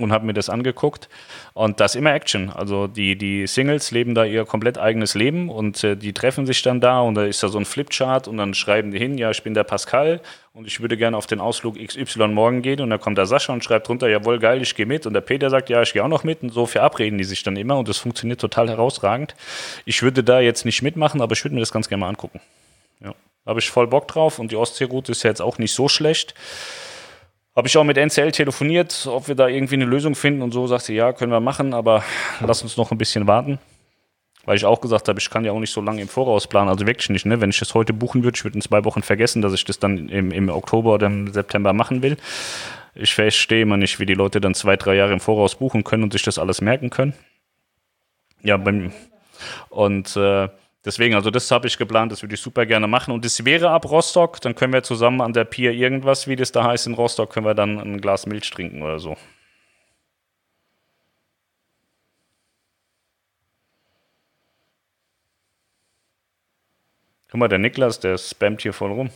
und habe mir das angeguckt. Und das ist immer Action. Also die, die Singles leben da ihr komplett eigenes Leben und äh, die treffen sich dann da und da ist da so ein Flipchart und dann schreiben die hin, ja, ich bin der Pascal und ich würde gerne auf den Ausflug XY morgen gehen und dann kommt der Sascha und schreibt drunter, jawohl, geil, ich gehe mit und der Peter sagt, ja, ich gehe auch noch mit und so verabreden die sich dann immer und das funktioniert total herausragend. Ich würde da jetzt nicht mitmachen, aber ich würde mir das ganz gerne mal angucken. Ja, da habe ich voll Bock drauf und die Ostseeroute ist ja jetzt auch nicht so schlecht. Habe ich auch mit NCL telefoniert, ob wir da irgendwie eine Lösung finden und so sagt sie, ja, können wir machen, aber lass uns noch ein bisschen warten. Weil ich auch gesagt habe, ich kann ja auch nicht so lange im Voraus planen, also wirklich nicht. Ne? Wenn ich das heute buchen würde, ich würde in zwei Wochen vergessen, dass ich das dann im, im Oktober oder im September machen will. Ich verstehe immer nicht, wie die Leute dann zwei, drei Jahre im Voraus buchen können und sich das alles merken können. Ja, beim, und äh, Deswegen, also das habe ich geplant, das würde ich super gerne machen. Und das wäre ab Rostock, dann können wir zusammen an der Pier irgendwas, wie das da heißt in Rostock, können wir dann ein Glas Milch trinken oder so. Guck mal, der Niklas, der spammt hier voll rum.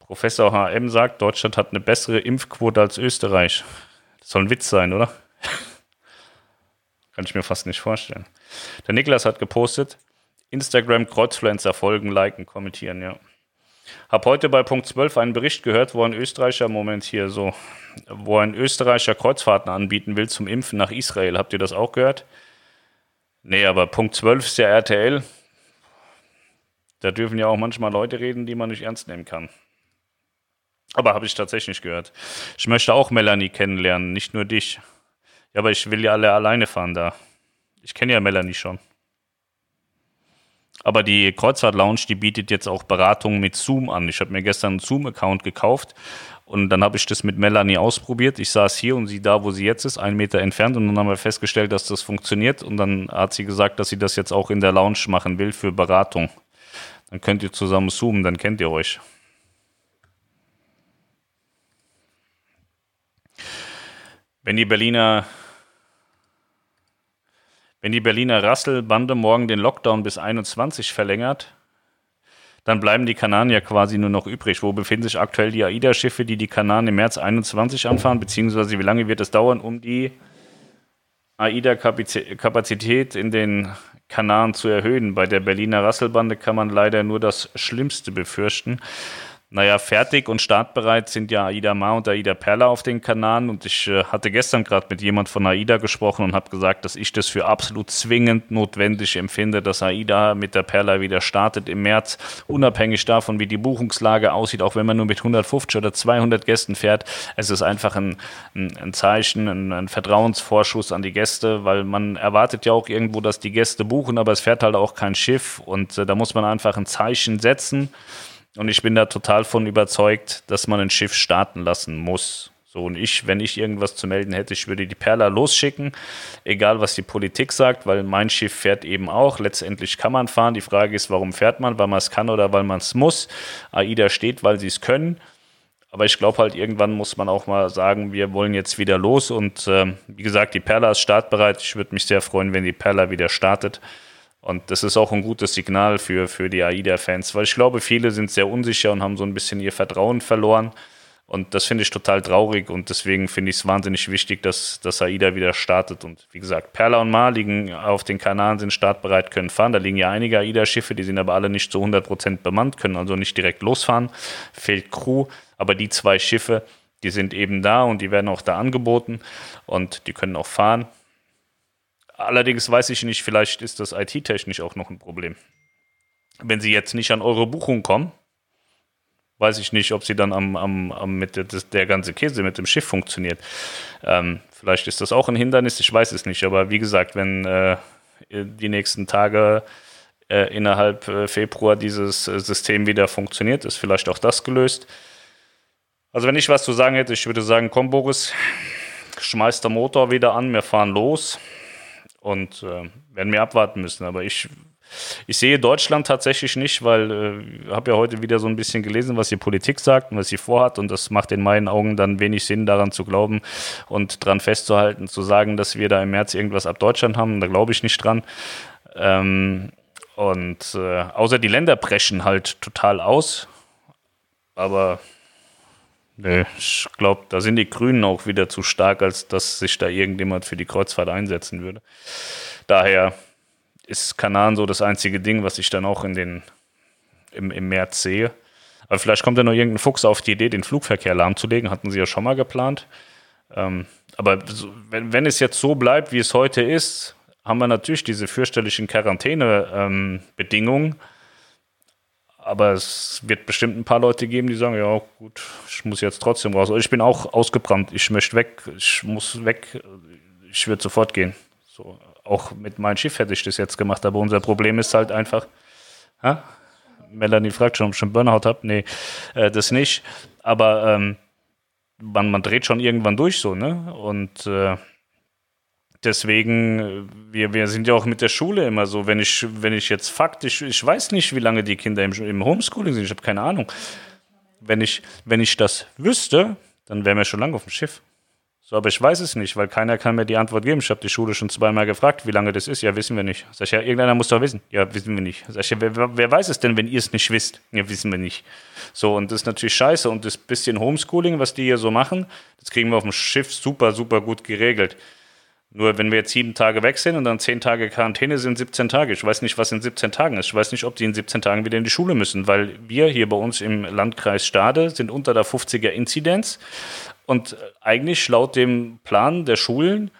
Professor HM sagt, Deutschland hat eine bessere Impfquote als Österreich. Das soll ein Witz sein, oder? Kann ich mir fast nicht vorstellen. Der Niklas hat gepostet, Instagram Kreuzfluencer folgen, liken, kommentieren, ja. Hab heute bei Punkt 12 einen Bericht gehört, wo ein Österreicher, Moment hier so, wo ein Österreicher Kreuzfahrten anbieten will zum Impfen nach Israel. Habt ihr das auch gehört? Nee, aber Punkt 12 ist ja RTL. Da dürfen ja auch manchmal Leute reden, die man nicht ernst nehmen kann. Aber habe ich tatsächlich gehört. Ich möchte auch Melanie kennenlernen, nicht nur dich. Ja, aber ich will ja alle alleine fahren da. Ich kenne ja Melanie schon. Aber die Kreuzfahrt Lounge, die bietet jetzt auch Beratungen mit Zoom an. Ich habe mir gestern einen Zoom-Account gekauft und dann habe ich das mit Melanie ausprobiert. Ich saß hier und sie da, wo sie jetzt ist, einen Meter entfernt und dann haben wir festgestellt, dass das funktioniert und dann hat sie gesagt, dass sie das jetzt auch in der Lounge machen will für Beratung. Dann könnt ihr zusammen zoomen, dann kennt ihr euch. Wenn die Berliner wenn die Berliner Rasselbande morgen den Lockdown bis 21 verlängert, dann bleiben die Kanaren ja quasi nur noch übrig. Wo befinden sich aktuell die AIDA-Schiffe, die die Kanaren im März 21 anfahren, beziehungsweise wie lange wird es dauern, um die AIDA-Kapazität in den Kanaren zu erhöhen? Bei der Berliner Rasselbande kann man leider nur das Schlimmste befürchten. Naja, fertig und startbereit sind ja Aida Ma und Aida Perla auf den Kanaren. Und ich äh, hatte gestern gerade mit jemand von Aida gesprochen und habe gesagt, dass ich das für absolut zwingend notwendig empfinde, dass Aida mit der Perla wieder startet im März, unabhängig davon, wie die Buchungslage aussieht, auch wenn man nur mit 150 oder 200 Gästen fährt. Es ist einfach ein, ein, ein Zeichen, ein, ein Vertrauensvorschuss an die Gäste, weil man erwartet ja auch irgendwo, dass die Gäste buchen, aber es fährt halt auch kein Schiff. Und äh, da muss man einfach ein Zeichen setzen. Und ich bin da total von überzeugt, dass man ein Schiff starten lassen muss. So, und ich, wenn ich irgendwas zu melden hätte, ich würde die Perla losschicken, egal was die Politik sagt, weil mein Schiff fährt eben auch. Letztendlich kann man fahren. Die Frage ist, warum fährt man? Weil man es kann oder weil man es muss. AIDA steht, weil sie es können. Aber ich glaube halt, irgendwann muss man auch mal sagen, wir wollen jetzt wieder los. Und äh, wie gesagt, die Perla ist startbereit. Ich würde mich sehr freuen, wenn die Perla wieder startet. Und das ist auch ein gutes Signal für, für die AIDA-Fans, weil ich glaube, viele sind sehr unsicher und haben so ein bisschen ihr Vertrauen verloren. Und das finde ich total traurig und deswegen finde ich es wahnsinnig wichtig, dass, dass AIDA wieder startet. Und wie gesagt, Perla und Mar liegen auf den Kanaren, sind startbereit, können fahren. Da liegen ja einige AIDA-Schiffe, die sind aber alle nicht zu 100% bemannt, können also nicht direkt losfahren. Fehlt Crew, aber die zwei Schiffe, die sind eben da und die werden auch da angeboten und die können auch fahren. Allerdings weiß ich nicht, vielleicht ist das IT-technisch auch noch ein Problem. Wenn Sie jetzt nicht an eure Buchung kommen, weiß ich nicht, ob sie dann am, am, am mit der, der ganze Käse mit dem Schiff funktioniert. Ähm, vielleicht ist das auch ein Hindernis, ich weiß es nicht. Aber wie gesagt, wenn äh, die nächsten Tage äh, innerhalb äh, Februar dieses äh, System wieder funktioniert, ist vielleicht auch das gelöst. Also wenn ich was zu sagen hätte, ich würde sagen, komm Boris, schmeiß der Motor wieder an, wir fahren los und äh, werden wir abwarten müssen. Aber ich ich sehe Deutschland tatsächlich nicht, weil ich äh, habe ja heute wieder so ein bisschen gelesen, was die Politik sagt und was sie vorhat. Und das macht in meinen Augen dann wenig Sinn, daran zu glauben und daran festzuhalten, zu sagen, dass wir da im März irgendwas ab Deutschland haben. Da glaube ich nicht dran. Ähm, und äh, außer die Länder brechen halt total aus. Aber nee, ich glaube, da sind die Grünen auch wieder zu stark, als dass sich da irgendjemand für die Kreuzfahrt einsetzen würde. Daher ist Kanan so das einzige Ding, was ich dann auch in den, im, im März sehe. Aber vielleicht kommt ja noch irgendein Fuchs auf die Idee, den Flugverkehr lahmzulegen. Hatten sie ja schon mal geplant. Ähm, aber wenn, wenn es jetzt so bleibt, wie es heute ist, haben wir natürlich diese fürchterlichen Quarantänebedingungen. Ähm, aber es wird bestimmt ein paar Leute geben, die sagen, ja gut, ich muss jetzt trotzdem raus. Ich bin auch ausgebrannt, ich möchte weg, ich muss weg, ich würde sofort gehen. So, auch mit meinem Schiff hätte ich das jetzt gemacht, aber unser Problem ist halt einfach, ha? Melanie fragt schon, ob ich schon Burnout habe. Nee, äh, das nicht. Aber ähm, man, man dreht schon irgendwann durch so, ne? Und äh, deswegen, wir, wir sind ja auch mit der Schule immer so, wenn ich, wenn ich jetzt faktisch, ich weiß nicht, wie lange die Kinder im, im Homeschooling sind, ich habe keine Ahnung. Wenn ich, wenn ich das wüsste, dann wären wir schon lange auf dem Schiff. So, aber ich weiß es nicht, weil keiner kann mir die Antwort geben. Ich habe die Schule schon zweimal gefragt, wie lange das ist. Ja, wissen wir nicht. Sag ich, ja, irgendeiner muss doch wissen. Ja, wissen wir nicht. Sag ich, ja, wer, wer weiß es denn, wenn ihr es nicht wisst? Ja, wissen wir nicht. So, und das ist natürlich scheiße. Und das bisschen Homeschooling, was die hier so machen, das kriegen wir auf dem Schiff super, super gut geregelt. Nur wenn wir jetzt sieben Tage weg sind und dann zehn Tage Quarantäne sind 17 Tage. Ich weiß nicht, was in 17 Tagen ist. Ich weiß nicht, ob die in 17 Tagen wieder in die Schule müssen, weil wir hier bei uns im Landkreis Stade sind unter der 50er Inzidenz. Und eigentlich laut dem Plan der Schulen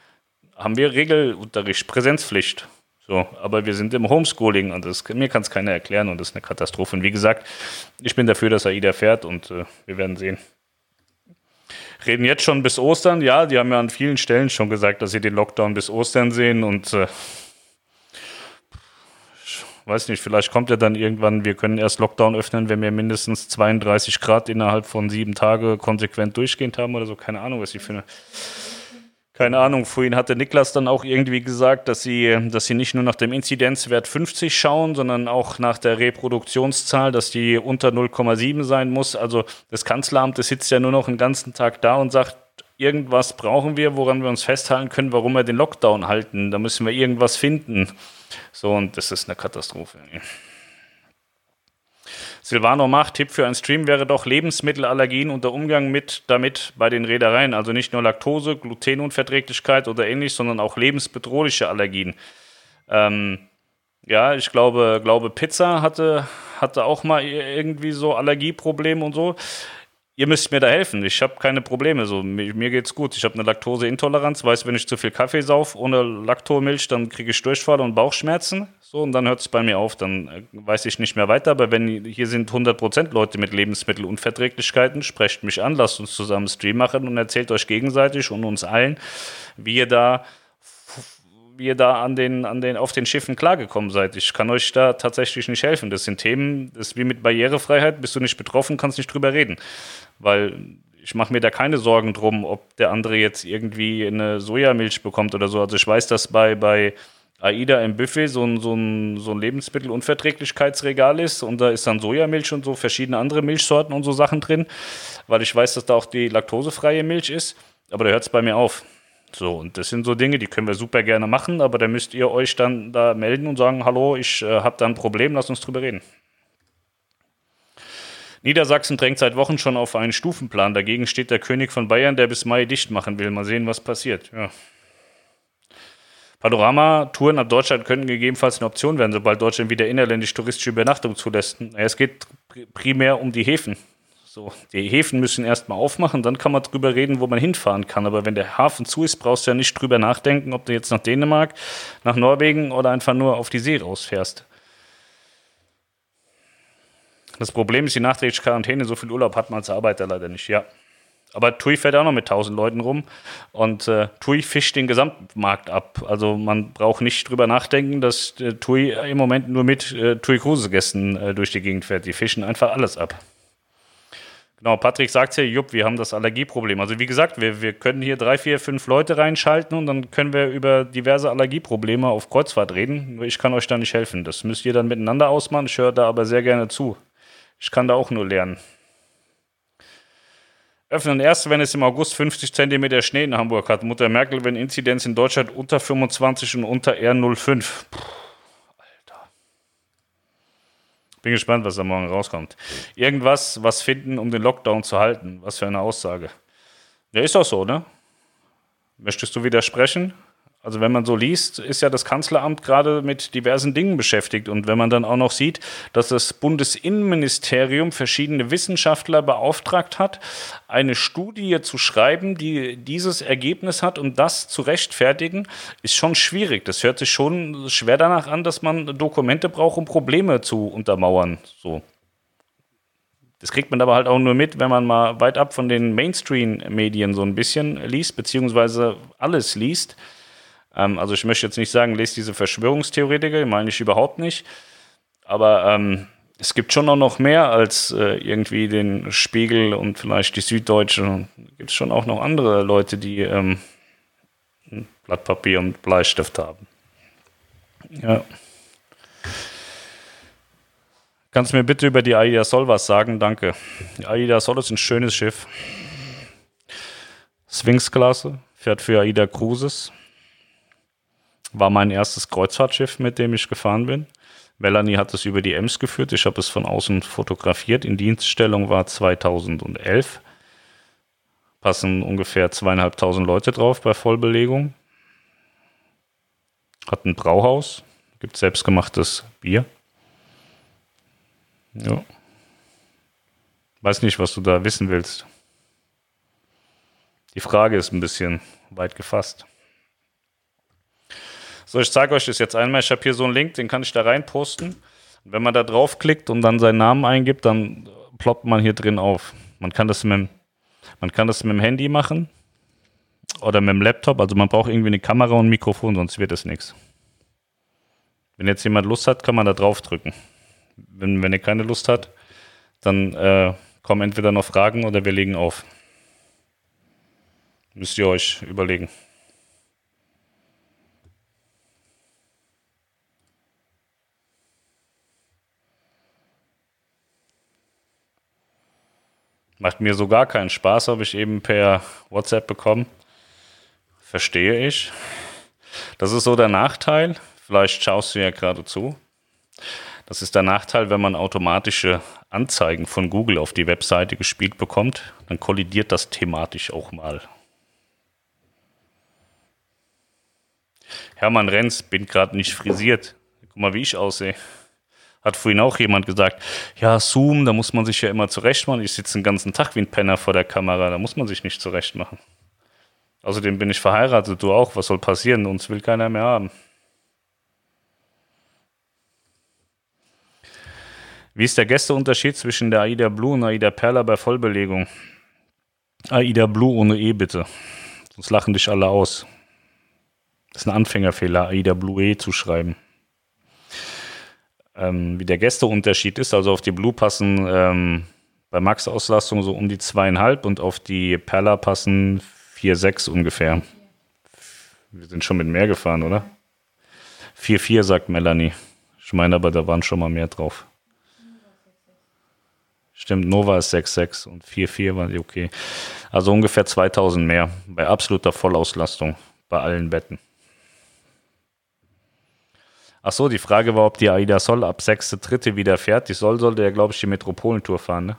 haben wir Regelunterricht, Präsenzpflicht. So, aber wir sind im Homeschooling und das, mir kann es keiner erklären und das ist eine Katastrophe. Und wie gesagt, ich bin dafür, dass AIDA fährt und äh, wir werden sehen. Reden jetzt schon bis Ostern. Ja, die haben ja an vielen Stellen schon gesagt, dass sie den Lockdown bis Ostern sehen und äh, weiß nicht, vielleicht kommt ja dann irgendwann, wir können erst Lockdown öffnen, wenn wir mindestens 32 Grad innerhalb von sieben Tagen konsequent durchgehend haben oder so. Keine Ahnung, was ich finde. Keine Ahnung, vorhin hatte Niklas dann auch irgendwie gesagt, dass sie, dass sie nicht nur nach dem Inzidenzwert 50 schauen, sondern auch nach der Reproduktionszahl, dass die unter 0,7 sein muss. Also das Kanzleramt, das sitzt ja nur noch den ganzen Tag da und sagt, irgendwas brauchen wir, woran wir uns festhalten können, warum wir den Lockdown halten. Da müssen wir irgendwas finden. So, und das ist eine Katastrophe. Silvano macht, Tipp für einen Stream wäre doch Lebensmittelallergien und der Umgang mit damit bei den Reedereien. Also nicht nur Laktose, Glutenunverträglichkeit oder ähnlich, sondern auch lebensbedrohliche Allergien. Ähm, ja, ich glaube, glaube Pizza hatte, hatte auch mal irgendwie so Allergieprobleme und so ihr müsst mir da helfen. Ich habe keine Probleme. So, mir, mir geht's gut. Ich habe eine Laktoseintoleranz. Weiß, wenn ich zu viel Kaffee sauf ohne Laktomilch, dann kriege ich Durchfall und Bauchschmerzen. So, und dann hört es bei mir auf. Dann äh, weiß ich nicht mehr weiter. Aber wenn hier sind 100% Leute mit Lebensmittelunverträglichkeiten, sprecht mich an, lasst uns zusammen Stream machen und erzählt euch gegenseitig und uns allen, wie ihr da ihr da an den, an den, auf den Schiffen klargekommen seid. Ich kann euch da tatsächlich nicht helfen. Das sind Themen, das ist wie mit Barrierefreiheit, bist du nicht betroffen, kannst nicht drüber reden. Weil ich mache mir da keine Sorgen drum, ob der andere jetzt irgendwie eine Sojamilch bekommt oder so. Also ich weiß, dass bei, bei AIDA im Buffet so ein, so ein, so ein Lebensmittelunverträglichkeitsregal ist und da ist dann Sojamilch und so verschiedene andere Milchsorten und so Sachen drin, weil ich weiß, dass da auch die laktosefreie Milch ist. Aber da hört es bei mir auf. So, und das sind so Dinge, die können wir super gerne machen, aber da müsst ihr euch dann da melden und sagen, hallo, ich äh, habe da ein Problem, lass uns drüber reden. Niedersachsen drängt seit Wochen schon auf einen Stufenplan. Dagegen steht der König von Bayern, der bis Mai dicht machen will. Mal sehen, was passiert. Ja. Panorama-Touren ab Deutschland könnten gegebenenfalls eine Option werden, sobald Deutschland wieder innerländisch touristische Übernachtung zulässt. Es geht primär um die Häfen. So, die Häfen müssen erstmal aufmachen, dann kann man drüber reden, wo man hinfahren kann. Aber wenn der Hafen zu ist, brauchst du ja nicht drüber nachdenken, ob du jetzt nach Dänemark, nach Norwegen oder einfach nur auf die See rausfährst. Das Problem ist, die nachträgliche Quarantäne, so viel Urlaub hat man als Arbeiter leider nicht, ja. Aber TUI fährt auch noch mit 1000 Leuten rum und äh, TUI fischt den Gesamtmarkt ab. Also man braucht nicht drüber nachdenken, dass äh, TUI im Moment nur mit äh, TUI Cruise-Gästen äh, durch die Gegend fährt. Die fischen einfach alles ab. Genau, Patrick sagt ja, Jupp, wir haben das Allergieproblem. Also wie gesagt, wir, wir können hier drei, vier, fünf Leute reinschalten und dann können wir über diverse Allergieprobleme auf Kreuzfahrt reden. Ich kann euch da nicht helfen. Das müsst ihr dann miteinander ausmachen. Ich höre da aber sehr gerne zu. Ich kann da auch nur lernen. Öffnen erst, wenn es im August 50 cm Schnee in Hamburg hat. Mutter Merkel, wenn Inzidenz in Deutschland unter 25 und unter R05. Puh, Bin gespannt, was da morgen rauskommt. Irgendwas, was finden, um den Lockdown zu halten. Was für eine Aussage. Ja, ist doch so, ne? Möchtest du widersprechen? Also wenn man so liest, ist ja das Kanzleramt gerade mit diversen Dingen beschäftigt. Und wenn man dann auch noch sieht, dass das Bundesinnenministerium verschiedene Wissenschaftler beauftragt hat, eine Studie zu schreiben, die dieses Ergebnis hat, um das zu rechtfertigen, ist schon schwierig. Das hört sich schon schwer danach an, dass man Dokumente braucht, um Probleme zu untermauern. So. Das kriegt man aber halt auch nur mit, wenn man mal weit ab von den Mainstream-Medien so ein bisschen liest, beziehungsweise alles liest. Ähm, also ich möchte jetzt nicht sagen, lest diese Verschwörungstheoretiker, meine ich überhaupt nicht. Aber ähm, es gibt schon auch noch mehr als äh, irgendwie den Spiegel und vielleicht die Süddeutsche. Es gibt schon auch noch andere Leute, die ähm, ein Blatt Papier und Bleistift haben. Ja. Kannst du mir bitte über die Aida Sol was sagen? Danke. Die Aida Sol ist ein schönes Schiff. Sphinx-Klasse, fährt für Aida Cruises. War mein erstes Kreuzfahrtschiff, mit dem ich gefahren bin. Melanie hat es über die Ems geführt. Ich habe es von außen fotografiert. In Dienststellung war 2011. Passen ungefähr zweieinhalbtausend Leute drauf bei Vollbelegung. Hat ein Brauhaus. Gibt selbstgemachtes Bier. Ja. Weiß nicht, was du da wissen willst. Die Frage ist ein bisschen weit gefasst. So, ich zeige euch das jetzt einmal. Ich habe hier so einen Link, den kann ich da rein posten. Wenn man da draufklickt und dann seinen Namen eingibt, dann ploppt man hier drin auf. Man kann das mit, man kann das mit dem Handy machen oder mit dem Laptop. Also man braucht irgendwie eine Kamera und ein Mikrofon, sonst wird es nichts. Wenn jetzt jemand Lust hat, kann man da drauf drücken. Wenn, wenn ihr keine Lust hat, dann äh, kommen entweder noch Fragen oder wir legen auf. Müsst ihr euch überlegen. Macht mir so gar keinen Spaß, habe ich eben per WhatsApp bekommen. Verstehe ich. Das ist so der Nachteil. Vielleicht schaust du ja gerade zu. Das ist der Nachteil, wenn man automatische Anzeigen von Google auf die Webseite gespielt bekommt, dann kollidiert das thematisch auch mal. Hermann Renz, bin gerade nicht frisiert. Guck mal, wie ich aussehe. Hat vorhin auch jemand gesagt, ja, Zoom, da muss man sich ja immer zurecht machen. Ich sitze den ganzen Tag wie ein Penner vor der Kamera, da muss man sich nicht zurecht machen. Außerdem bin ich verheiratet, du auch. Was soll passieren? Uns will keiner mehr haben. Wie ist der Gästeunterschied zwischen der AIDA Blue und AIDA Perla bei Vollbelegung? AIDA Blue ohne E bitte. Sonst lachen dich alle aus. Das ist ein Anfängerfehler, AIDA Blue E zu schreiben ähm, wie der Gästeunterschied ist. Also auf die Blue passen ähm, bei Max-Auslastung so um die zweieinhalb und auf die Perla passen vier, sechs ungefähr. Wir sind schon mit mehr gefahren, oder? Vier, vier, sagt Melanie. Ich meine aber, da waren schon mal mehr drauf. Stimmt, Nova ist 6,6 und 4,4 war okay. Also ungefähr 2000 mehr bei absoluter Vollauslastung bei allen Betten. Ach so, die Frage war, ob die AIDA Sol ab 6.3. wieder fährt. Die Sol sollte ja, glaube ich, die Metropolentour fahren, ne?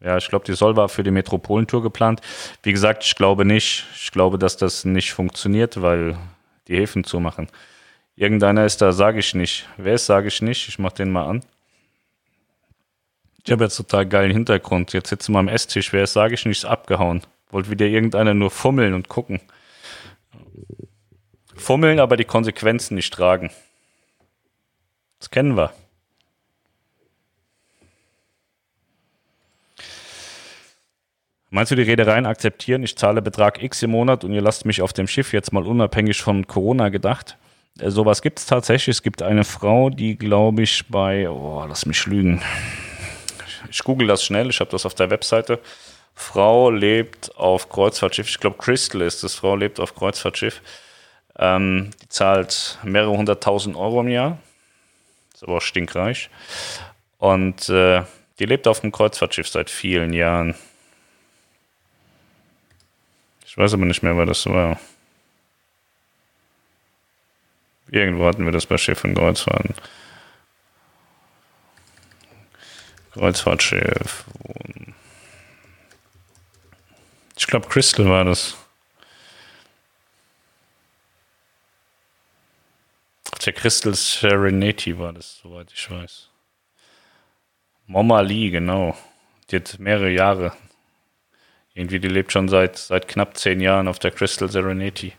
Ja, ich glaube, die Soll war für die Metropolentour geplant. Wie gesagt, ich glaube nicht. Ich glaube, dass das nicht funktioniert, weil die Häfen zumachen. Irgendeiner ist da, sage ich nicht. Wer ist, sage ich nicht. Ich mache den mal an. Ich habe jetzt total geilen Hintergrund. Jetzt sitzen wir am Esstisch. Wer ist, sage ich nicht, ist abgehauen. Wollte wieder irgendeiner nur fummeln und gucken. Fummeln, aber die Konsequenzen nicht tragen. Das kennen wir. Meinst du, die Reedereien akzeptieren, ich zahle Betrag X im Monat und ihr lasst mich auf dem Schiff jetzt mal unabhängig von Corona gedacht? Äh, sowas gibt es tatsächlich. Es gibt eine Frau, die, glaube ich, bei, oh, lass mich lügen. Ich google das schnell, ich habe das auf der Webseite. Frau lebt auf Kreuzfahrtschiff, ich glaube Crystal ist das, Frau lebt auf Kreuzfahrtschiff. Ähm, die zahlt mehrere hunderttausend Euro im Jahr. Ist aber auch stinkreich. Und äh, die lebt auf dem Kreuzfahrtschiff seit vielen Jahren. Ich weiß aber nicht mehr, wer das war. Irgendwo hatten wir das bei Schiff und Kreuzfahrten. Kreuzfahrtschiff. Ich glaube, Crystal war das. Auf der Crystal Serenity war das, soweit ich weiß. Mama Lee, genau. Die hat mehrere Jahre irgendwie, die lebt schon seit, seit knapp zehn Jahren auf der Crystal Serenity.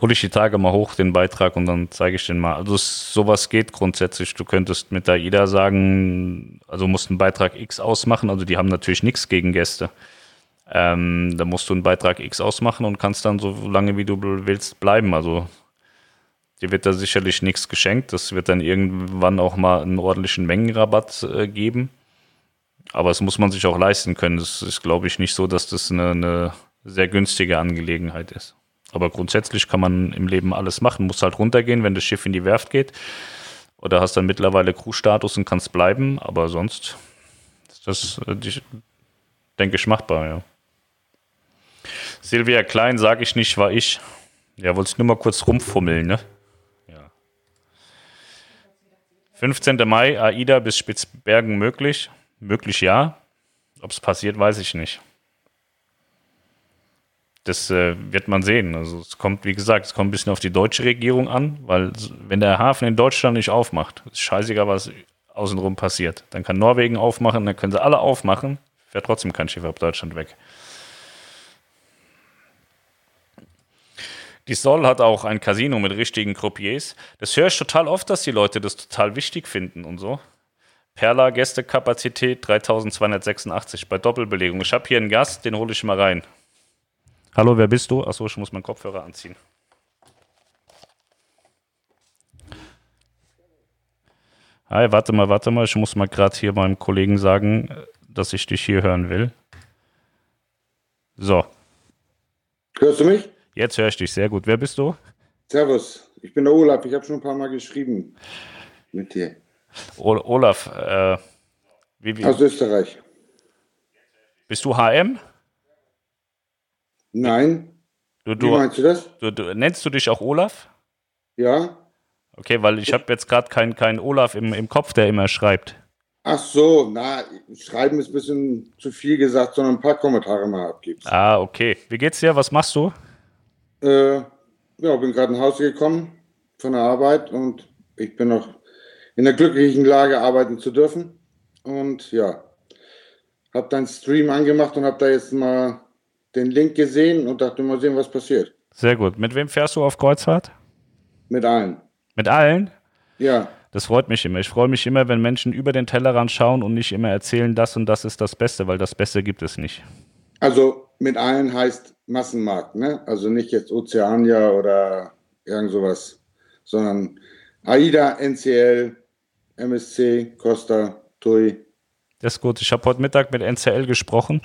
Hole ich die Tage mal hoch, den Beitrag, und dann zeige ich den mal. Also sowas geht grundsätzlich. Du könntest mit AIDA sagen, also musst einen Beitrag X ausmachen. Also die haben natürlich nichts gegen Gäste. Ähm, da musst du einen Beitrag X ausmachen und kannst dann so lange wie du willst bleiben. Also dir wird da sicherlich nichts geschenkt. Das wird dann irgendwann auch mal einen ordentlichen Mengenrabatt äh, geben. Aber es muss man sich auch leisten können. Es ist, glaube ich, nicht so, dass das eine, eine, sehr günstige Angelegenheit ist. Aber grundsätzlich kann man im Leben alles machen. Muss halt runtergehen, wenn das Schiff in die Werft geht. Oder hast dann mittlerweile Crew-Status und kannst bleiben. Aber sonst ist das, äh, denke ich, machbar, ja. Silvia Klein, sage ich nicht, war ich. Ja, wollte ich nur mal kurz rumfummeln, ne? Ja. 15. Mai, AIDA bis Spitzbergen möglich. Möglich ja. Ob es passiert, weiß ich nicht. Das äh, wird man sehen. Also es kommt, wie gesagt, es kommt ein bisschen auf die deutsche Regierung an, weil wenn der Hafen in Deutschland nicht aufmacht, ist scheißegal, was außenrum passiert. Dann kann Norwegen aufmachen, dann können sie alle aufmachen, fährt trotzdem kein Schiff ab Deutschland weg. Die Sol hat auch ein Casino mit richtigen Croupiers. Das höre ich total oft, dass die Leute das total wichtig finden und so. Perla Gästekapazität 3286 bei Doppelbelegung. Ich habe hier einen Gast, den hole ich mal rein. Hallo, wer bist du? Achso, ich muss meinen Kopfhörer anziehen. Hi, warte mal, warte mal. Ich muss mal gerade hier meinem Kollegen sagen, dass ich dich hier hören will. So. Hörst du mich? Jetzt höre ich dich sehr gut. Wer bist du? Servus, ich bin der Olaf. Ich habe schon ein paar Mal geschrieben mit dir. Olaf, äh, wie, wie, aus Österreich. Bist du HM? Nein. Du, du, wie meinst du das? Du, du, nennst du dich auch Olaf? Ja. Okay, weil ich habe jetzt gerade keinen kein Olaf im, im Kopf, der immer schreibt. Ach so, na, schreiben ist ein bisschen zu viel gesagt, sondern ein paar Kommentare mal abgibst. Ah, okay. Wie geht's dir? Was machst du? Äh, ja, bin gerade nach Hause gekommen von der Arbeit und ich bin noch in der glücklichen Lage, arbeiten zu dürfen. Und ja, habe deinen Stream angemacht und habe da jetzt mal den Link gesehen und dachte mal sehen, was passiert. Sehr gut. Mit wem fährst du auf Kreuzfahrt? Mit allen. Mit allen? Ja. Das freut mich immer. Ich freue mich immer, wenn Menschen über den Tellerrand schauen und nicht immer erzählen, das und das ist das Beste, weil das Beste gibt es nicht. Also mit allen heißt Massenmarkt, ne? Also nicht jetzt Ozeania oder irgend sowas, sondern AIDA, NCL, MSC, Costa, TUI. Das ist gut. Ich habe heute Mittag mit NCL gesprochen.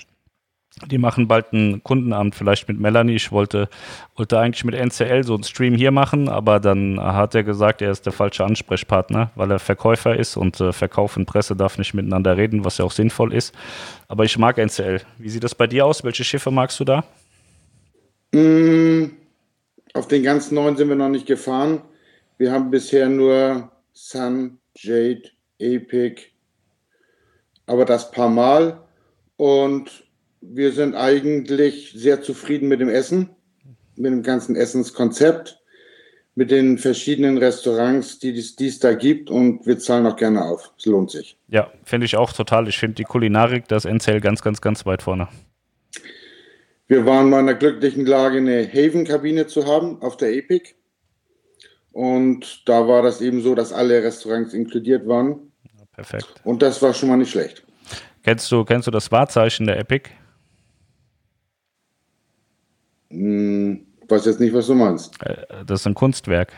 Die machen bald ein Kundenamt, vielleicht mit Melanie. Ich wollte, wollte eigentlich mit NCL so einen Stream hier machen, aber dann hat er gesagt, er ist der falsche Ansprechpartner, weil er Verkäufer ist und äh, Verkauf und Presse darf nicht miteinander reden, was ja auch sinnvoll ist. Aber ich mag NCL. Wie sieht das bei dir aus? Welche Schiffe magst du da? Mm, auf den ganz neuen sind wir noch nicht gefahren. Wir haben bisher nur Sun, Jade, Epic, aber das paar Mal Und wir sind eigentlich sehr zufrieden mit dem Essen, mit dem ganzen Essenskonzept, mit den verschiedenen Restaurants, die es da gibt und wir zahlen auch gerne auf. Es lohnt sich. Ja, finde ich auch total. Ich finde die Kulinarik, das NCL ganz, ganz, ganz weit vorne. Wir waren mal in der glücklichen Lage, eine Haven-Kabine zu haben auf der Epic. Und da war das eben so, dass alle Restaurants inkludiert waren. Perfekt. Und das war schon mal nicht schlecht. Kennst du, kennst du das Wahrzeichen der Epic? Hm, weiß jetzt nicht, was du meinst. Äh, das ist ein Kunstwerk.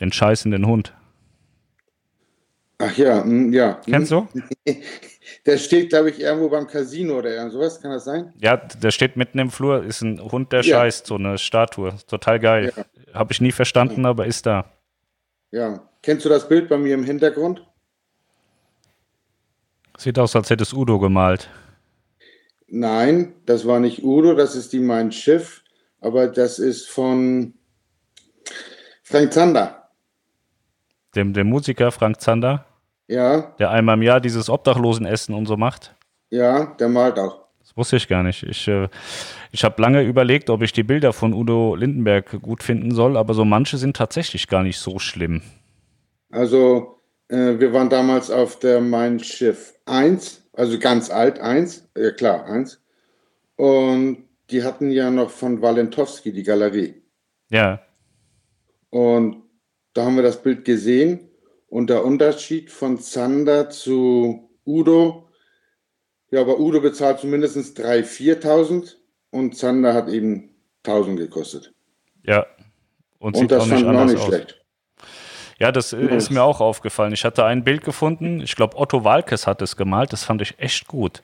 Den scheißenden Hund. Ach ja, hm, ja. Kennst du? Der steht, glaube ich, irgendwo beim Casino oder irgend sowas. Kann das sein? Ja, der steht mitten im Flur. Ist ein Hund, der ja. scheißt. So eine Statue. Total geil. Ja. Habe ich nie verstanden, aber ist da. Ja. Kennst du das Bild bei mir im Hintergrund? Sieht aus, als hätte es Udo gemalt. Nein, das war nicht Udo, das ist die Mein Schiff, aber das ist von Frank Zander. Dem, dem Musiker Frank Zander? Ja. Der einmal im Jahr dieses Obdachlosenessen und so macht? Ja, der malt auch. Das wusste ich gar nicht. Ich, äh, ich habe lange überlegt, ob ich die Bilder von Udo Lindenberg gut finden soll, aber so manche sind tatsächlich gar nicht so schlimm. Also, äh, wir waren damals auf der Mein Schiff 1, also ganz alt 1, ja klar, 1. Und die hatten ja noch von Walentowski die Galerie. Ja. Und da haben wir das Bild gesehen und der Unterschied von Zander zu Udo, ja, aber Udo bezahlt zumindest 3.000, 4.000 und Zander hat eben 1.000 gekostet. Ja. Und, und das fand auch nicht schlecht. Ja, das ist mir auch aufgefallen. Ich hatte ein Bild gefunden, ich glaube Otto Walkes hat es gemalt, das fand ich echt gut.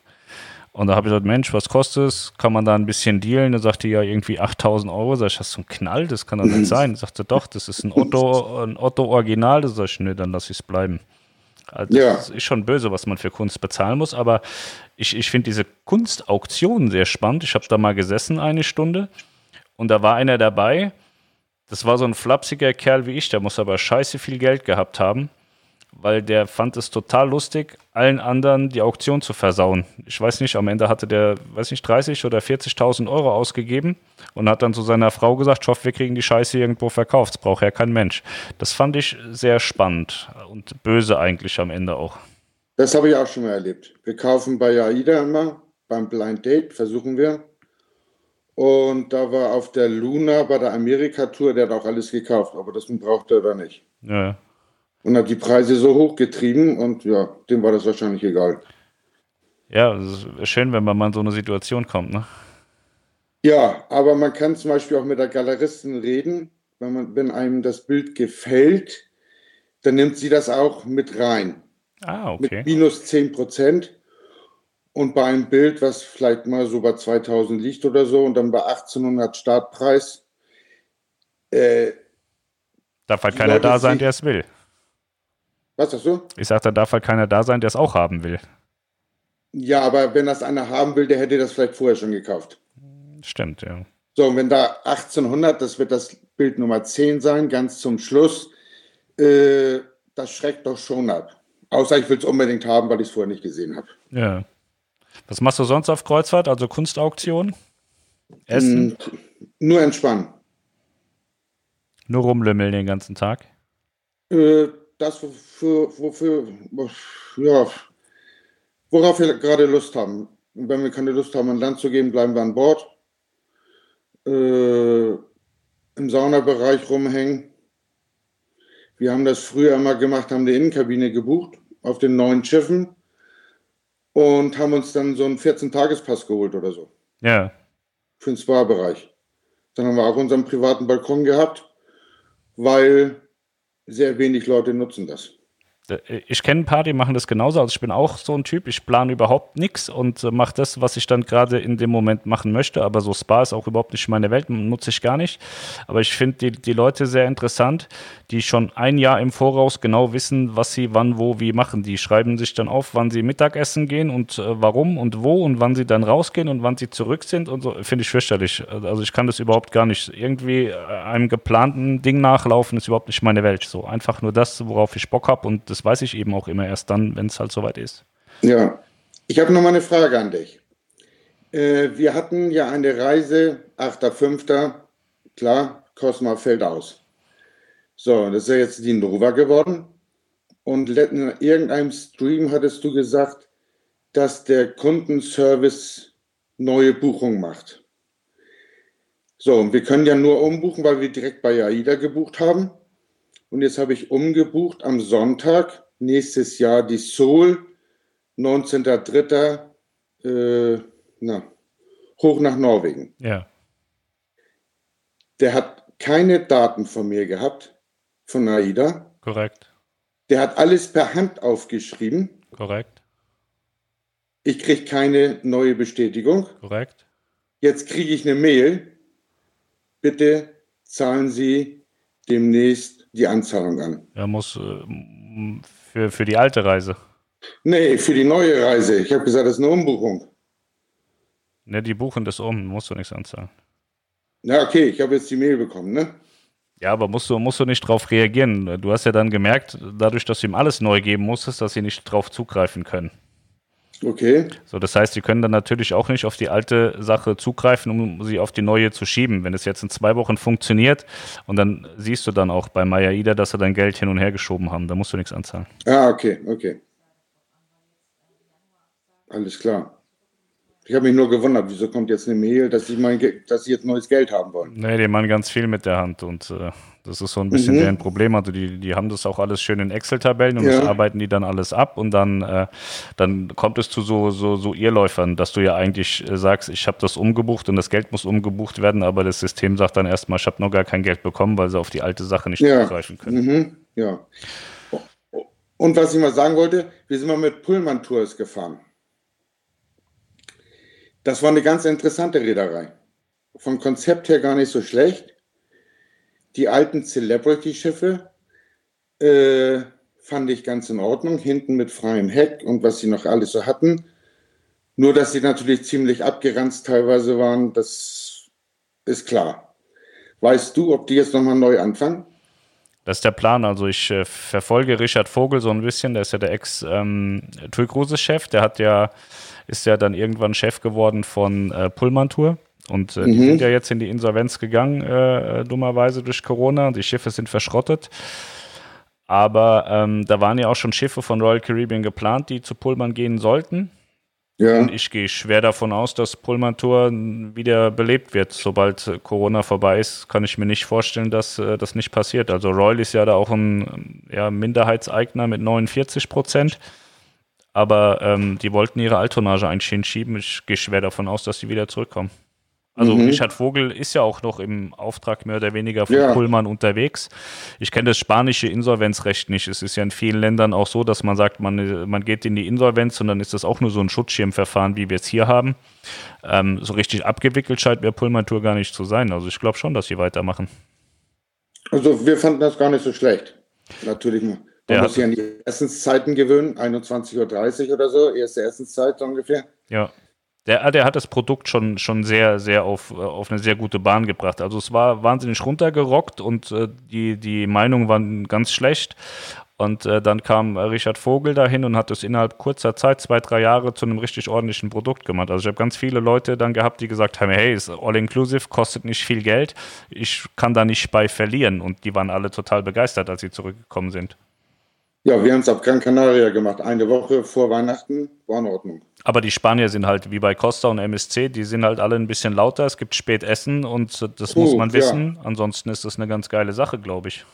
Und da habe ich gesagt, Mensch, was kostet es? Kann man da ein bisschen dealen? Da sagte ja irgendwie 8000 Euro. Sag ich, hast du einen Knall? Das kann doch nicht sein. Ich sagte, doch, das ist ein Otto, ein Otto Original. Da sag ich, nö, dann lass ich es bleiben. Also ja. Das ist schon böse, was man für Kunst bezahlen muss. Aber ich, ich finde diese Kunstauktion sehr spannend. Ich habe da mal gesessen eine Stunde und da war einer dabei. Das war so ein flapsiger Kerl wie ich. Der muss aber scheiße viel Geld gehabt haben weil der fand es total lustig, allen anderen die Auktion zu versauen. Ich weiß nicht, am Ende hatte der, weiß nicht, 30 oder 40.000 Euro ausgegeben und hat dann zu seiner Frau gesagt, ich hoffe, wir kriegen die Scheiße irgendwo verkauft, das braucht ja kein Mensch. Das fand ich sehr spannend und böse eigentlich am Ende auch. Das habe ich auch schon mal erlebt. Wir kaufen bei AIDA immer, beim Blind Date versuchen wir. Und da war auf der Luna bei der Amerika-Tour, der hat auch alles gekauft, aber das braucht er da nicht. Ja und hat die Preise so hochgetrieben und ja, dem war das wahrscheinlich egal. Ja, es ist schön, wenn man mal in so eine Situation kommt, ne? Ja, aber man kann zum Beispiel auch mit der Galeristin reden, wenn, man, wenn einem das Bild gefällt, dann nimmt sie das auch mit rein. Ah, okay. Mit minus 10 Prozent. Und bei einem Bild, was vielleicht mal so bei 2000 liegt oder so und dann bei 1800 Startpreis. Äh, Darf halt keiner da sein, der es will. Was sagst du? Ich sag, da darf halt keiner da sein, der es auch haben will. Ja, aber wenn das einer haben will, der hätte das vielleicht vorher schon gekauft. Stimmt, ja. So, und wenn da 1800, das wird das Bild Nummer 10 sein, ganz zum Schluss, äh, das schreckt doch schon ab. Außer ich will es unbedingt haben, weil ich es vorher nicht gesehen habe. Ja. Was machst du sonst auf Kreuzfahrt? Also Kunstauktion? Essen? Hm, nur entspannen. Nur rumlümmeln den ganzen Tag? Äh, das, wofür, wofür, ja, worauf wir gerade Lust haben. Und wenn wir keine Lust haben, an Land zu gehen, bleiben wir an Bord. Äh, Im Saunabereich rumhängen. Wir haben das früher immer gemacht, haben die Innenkabine gebucht auf den neuen Schiffen und haben uns dann so einen 14-Tagespass geholt oder so. Ja. Für den Spa-Bereich. Dann haben wir auch unseren privaten Balkon gehabt, weil sehr wenig Leute nutzen das. Äh, ich kenne ein paar, die machen das genauso. Also ich bin auch so ein Typ, ich plane überhaupt nichts und äh, mache das, was ich dann gerade in dem Moment machen möchte. Aber so Spa ist auch überhaupt nicht meine Welt, nutze ich gar nicht. Aber ich finde die, die Leute sehr interessant, die schon ein Jahr im Voraus genau wissen, was sie wann, wo, wie machen. Die schreiben sich dann auf, wann sie Mittagessen gehen und äh, warum und wo und wann sie dann rausgehen und wann sie zurück sind und so. Finde ich fürchterlich. Also ich kann das überhaupt gar nicht. Irgendwie einem geplanten Ding nachlaufen ist überhaupt nicht meine Welt. So einfach nur das, worauf ich Bock habe und das weiß ich eben auch immer erst dann, wenn es halt soweit ist. Ja, ich habe noch mal eine Frage an dich. Äh, wir hatten ja eine Reise, 8.5., klar, Cosma fällt aus. So, das ist ja jetzt die Nova geworden. Und in irgendeinem Stream hattest du gesagt, dass der Kundenservice neue Buchungen macht. So, und wir können ja nur umbuchen, weil wir direkt bei AIDA gebucht haben. Und jetzt habe ich umgebucht am Sonntag nächstes Jahr die Soul, 19.03. Äh, na, hoch nach Norwegen. Ja. Der hat keine Daten von mir gehabt, von AIDA. Korrekt. Der hat alles per Hand aufgeschrieben. Korrekt. Ich kriege keine neue Bestätigung. Korrekt. Jetzt kriege ich eine Mail. Bitte zahlen Sie demnächst die Anzahlung an. Er muss äh, für, für die alte Reise. Nee, für die neue Reise. Ich habe gesagt, das ist eine Umbuchung. Ne, die buchen das um, musst du nichts anzahlen. Na, okay, ich habe jetzt die Mail bekommen, ne? Ja, aber musst du, musst du nicht drauf reagieren. Du hast ja dann gemerkt, dadurch, dass du ihm alles neu geben musstest, dass sie nicht drauf zugreifen können. Okay. So, das heißt, sie können dann natürlich auch nicht auf die alte Sache zugreifen, um sie auf die neue zu schieben. Wenn es jetzt in zwei Wochen funktioniert und dann siehst du dann auch bei Maya Ida, dass sie dein Geld hin und her geschoben haben, da musst du nichts anzahlen. Ah, okay, okay. Alles klar. Ich habe mich nur gewundert, wieso kommt jetzt eine Mail, dass sie, mein, dass sie jetzt neues Geld haben wollen. Nee, die machen ganz viel mit der Hand und äh, das ist so ein bisschen mhm. deren Problem. Also die, die haben das auch alles schön in Excel-Tabellen und ja. das arbeiten die dann alles ab und dann, äh, dann kommt es zu so, so, so Irrläufern, dass du ja eigentlich äh, sagst, ich habe das umgebucht und das Geld muss umgebucht werden, aber das System sagt dann erstmal, ich habe noch gar kein Geld bekommen, weil sie auf die alte Sache nicht ja. zugreifen können. Mhm. Ja. Und was ich mal sagen wollte, wir sind mal mit Pullman-Tours gefahren. Das war eine ganz interessante Reederei. Vom Konzept her gar nicht so schlecht. Die alten Celebrity-Schiffe äh, fand ich ganz in Ordnung, hinten mit freiem Heck und was sie noch alles so hatten. Nur, dass sie natürlich ziemlich abgeranzt teilweise waren, das ist klar. Weißt du, ob die jetzt nochmal neu anfangen? Das ist der Plan. Also ich äh, verfolge Richard Vogel so ein bisschen, der ist ja der Ex-TUI-Cruises-Chef. Ähm, der hat ja ist ja dann irgendwann Chef geworden von äh, Pullman Tour. Und äh, mhm. die sind ja jetzt in die Insolvenz gegangen, äh, dummerweise durch Corona. Die Schiffe sind verschrottet. Aber ähm, da waren ja auch schon Schiffe von Royal Caribbean geplant, die zu Pullman gehen sollten. Ja. Und ich gehe schwer davon aus, dass Pullman Tour wieder belebt wird. Sobald äh, Corona vorbei ist, kann ich mir nicht vorstellen, dass äh, das nicht passiert. Also Royal ist ja da auch ein ja, Minderheitseigner mit 49 Prozent. Aber ähm, die wollten ihre Alttonnage eigentlich hinschieben. Ich gehe schwer davon aus, dass sie wieder zurückkommen. Also mhm. Richard Vogel ist ja auch noch im Auftrag mehr oder weniger von ja. Pullman unterwegs. Ich kenne das spanische Insolvenzrecht nicht. Es ist ja in vielen Ländern auch so, dass man sagt, man, man geht in die Insolvenz und dann ist das auch nur so ein Schutzschirmverfahren, wie wir es hier haben. Ähm, so richtig abgewickelt scheint mir Pullman Tour gar nicht zu sein. Also ich glaube schon, dass sie weitermachen. Also wir fanden das gar nicht so schlecht. Natürlich man muss sich an die Essenszeiten gewöhnen, 21.30 Uhr oder so, erste Essenszeit ungefähr. Ja. Der, der hat das Produkt schon, schon sehr, sehr auf, auf eine sehr gute Bahn gebracht. Also es war wahnsinnig runtergerockt und äh, die, die Meinungen waren ganz schlecht. Und äh, dann kam Richard Vogel dahin und hat es innerhalb kurzer Zeit, zwei, drei Jahre, zu einem richtig ordentlichen Produkt gemacht. Also ich habe ganz viele Leute dann gehabt, die gesagt haben, hey, ist all-inclusive, kostet nicht viel Geld, ich kann da nicht bei verlieren. Und die waren alle total begeistert, als sie zurückgekommen sind. Ja, wir haben es auf Gran Canaria gemacht. Eine Woche vor Weihnachten war in Ordnung. Aber die Spanier sind halt wie bei Costa und MSC, die sind halt alle ein bisschen lauter. Es gibt Spätessen und das uh, muss man wissen. Ja. Ansonsten ist das eine ganz geile Sache, glaube ich.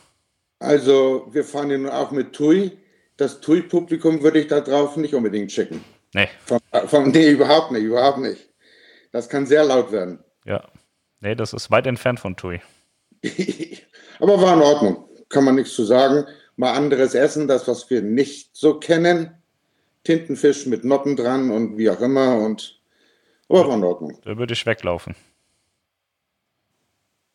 Also, wir fahren ja nun auch mit TUI. Das TUI-Publikum würde ich da drauf nicht unbedingt checken. Nee. Von, von, nee, überhaupt nicht, überhaupt nicht. Das kann sehr laut werden. Ja. Nee, das ist weit entfernt von TUI. Aber war in Ordnung. Kann man nichts zu sagen mal anderes Essen, das, was wir nicht so kennen. Tintenfisch mit Noppen dran und wie auch immer und aber war in Ordnung. Da würde ich weglaufen.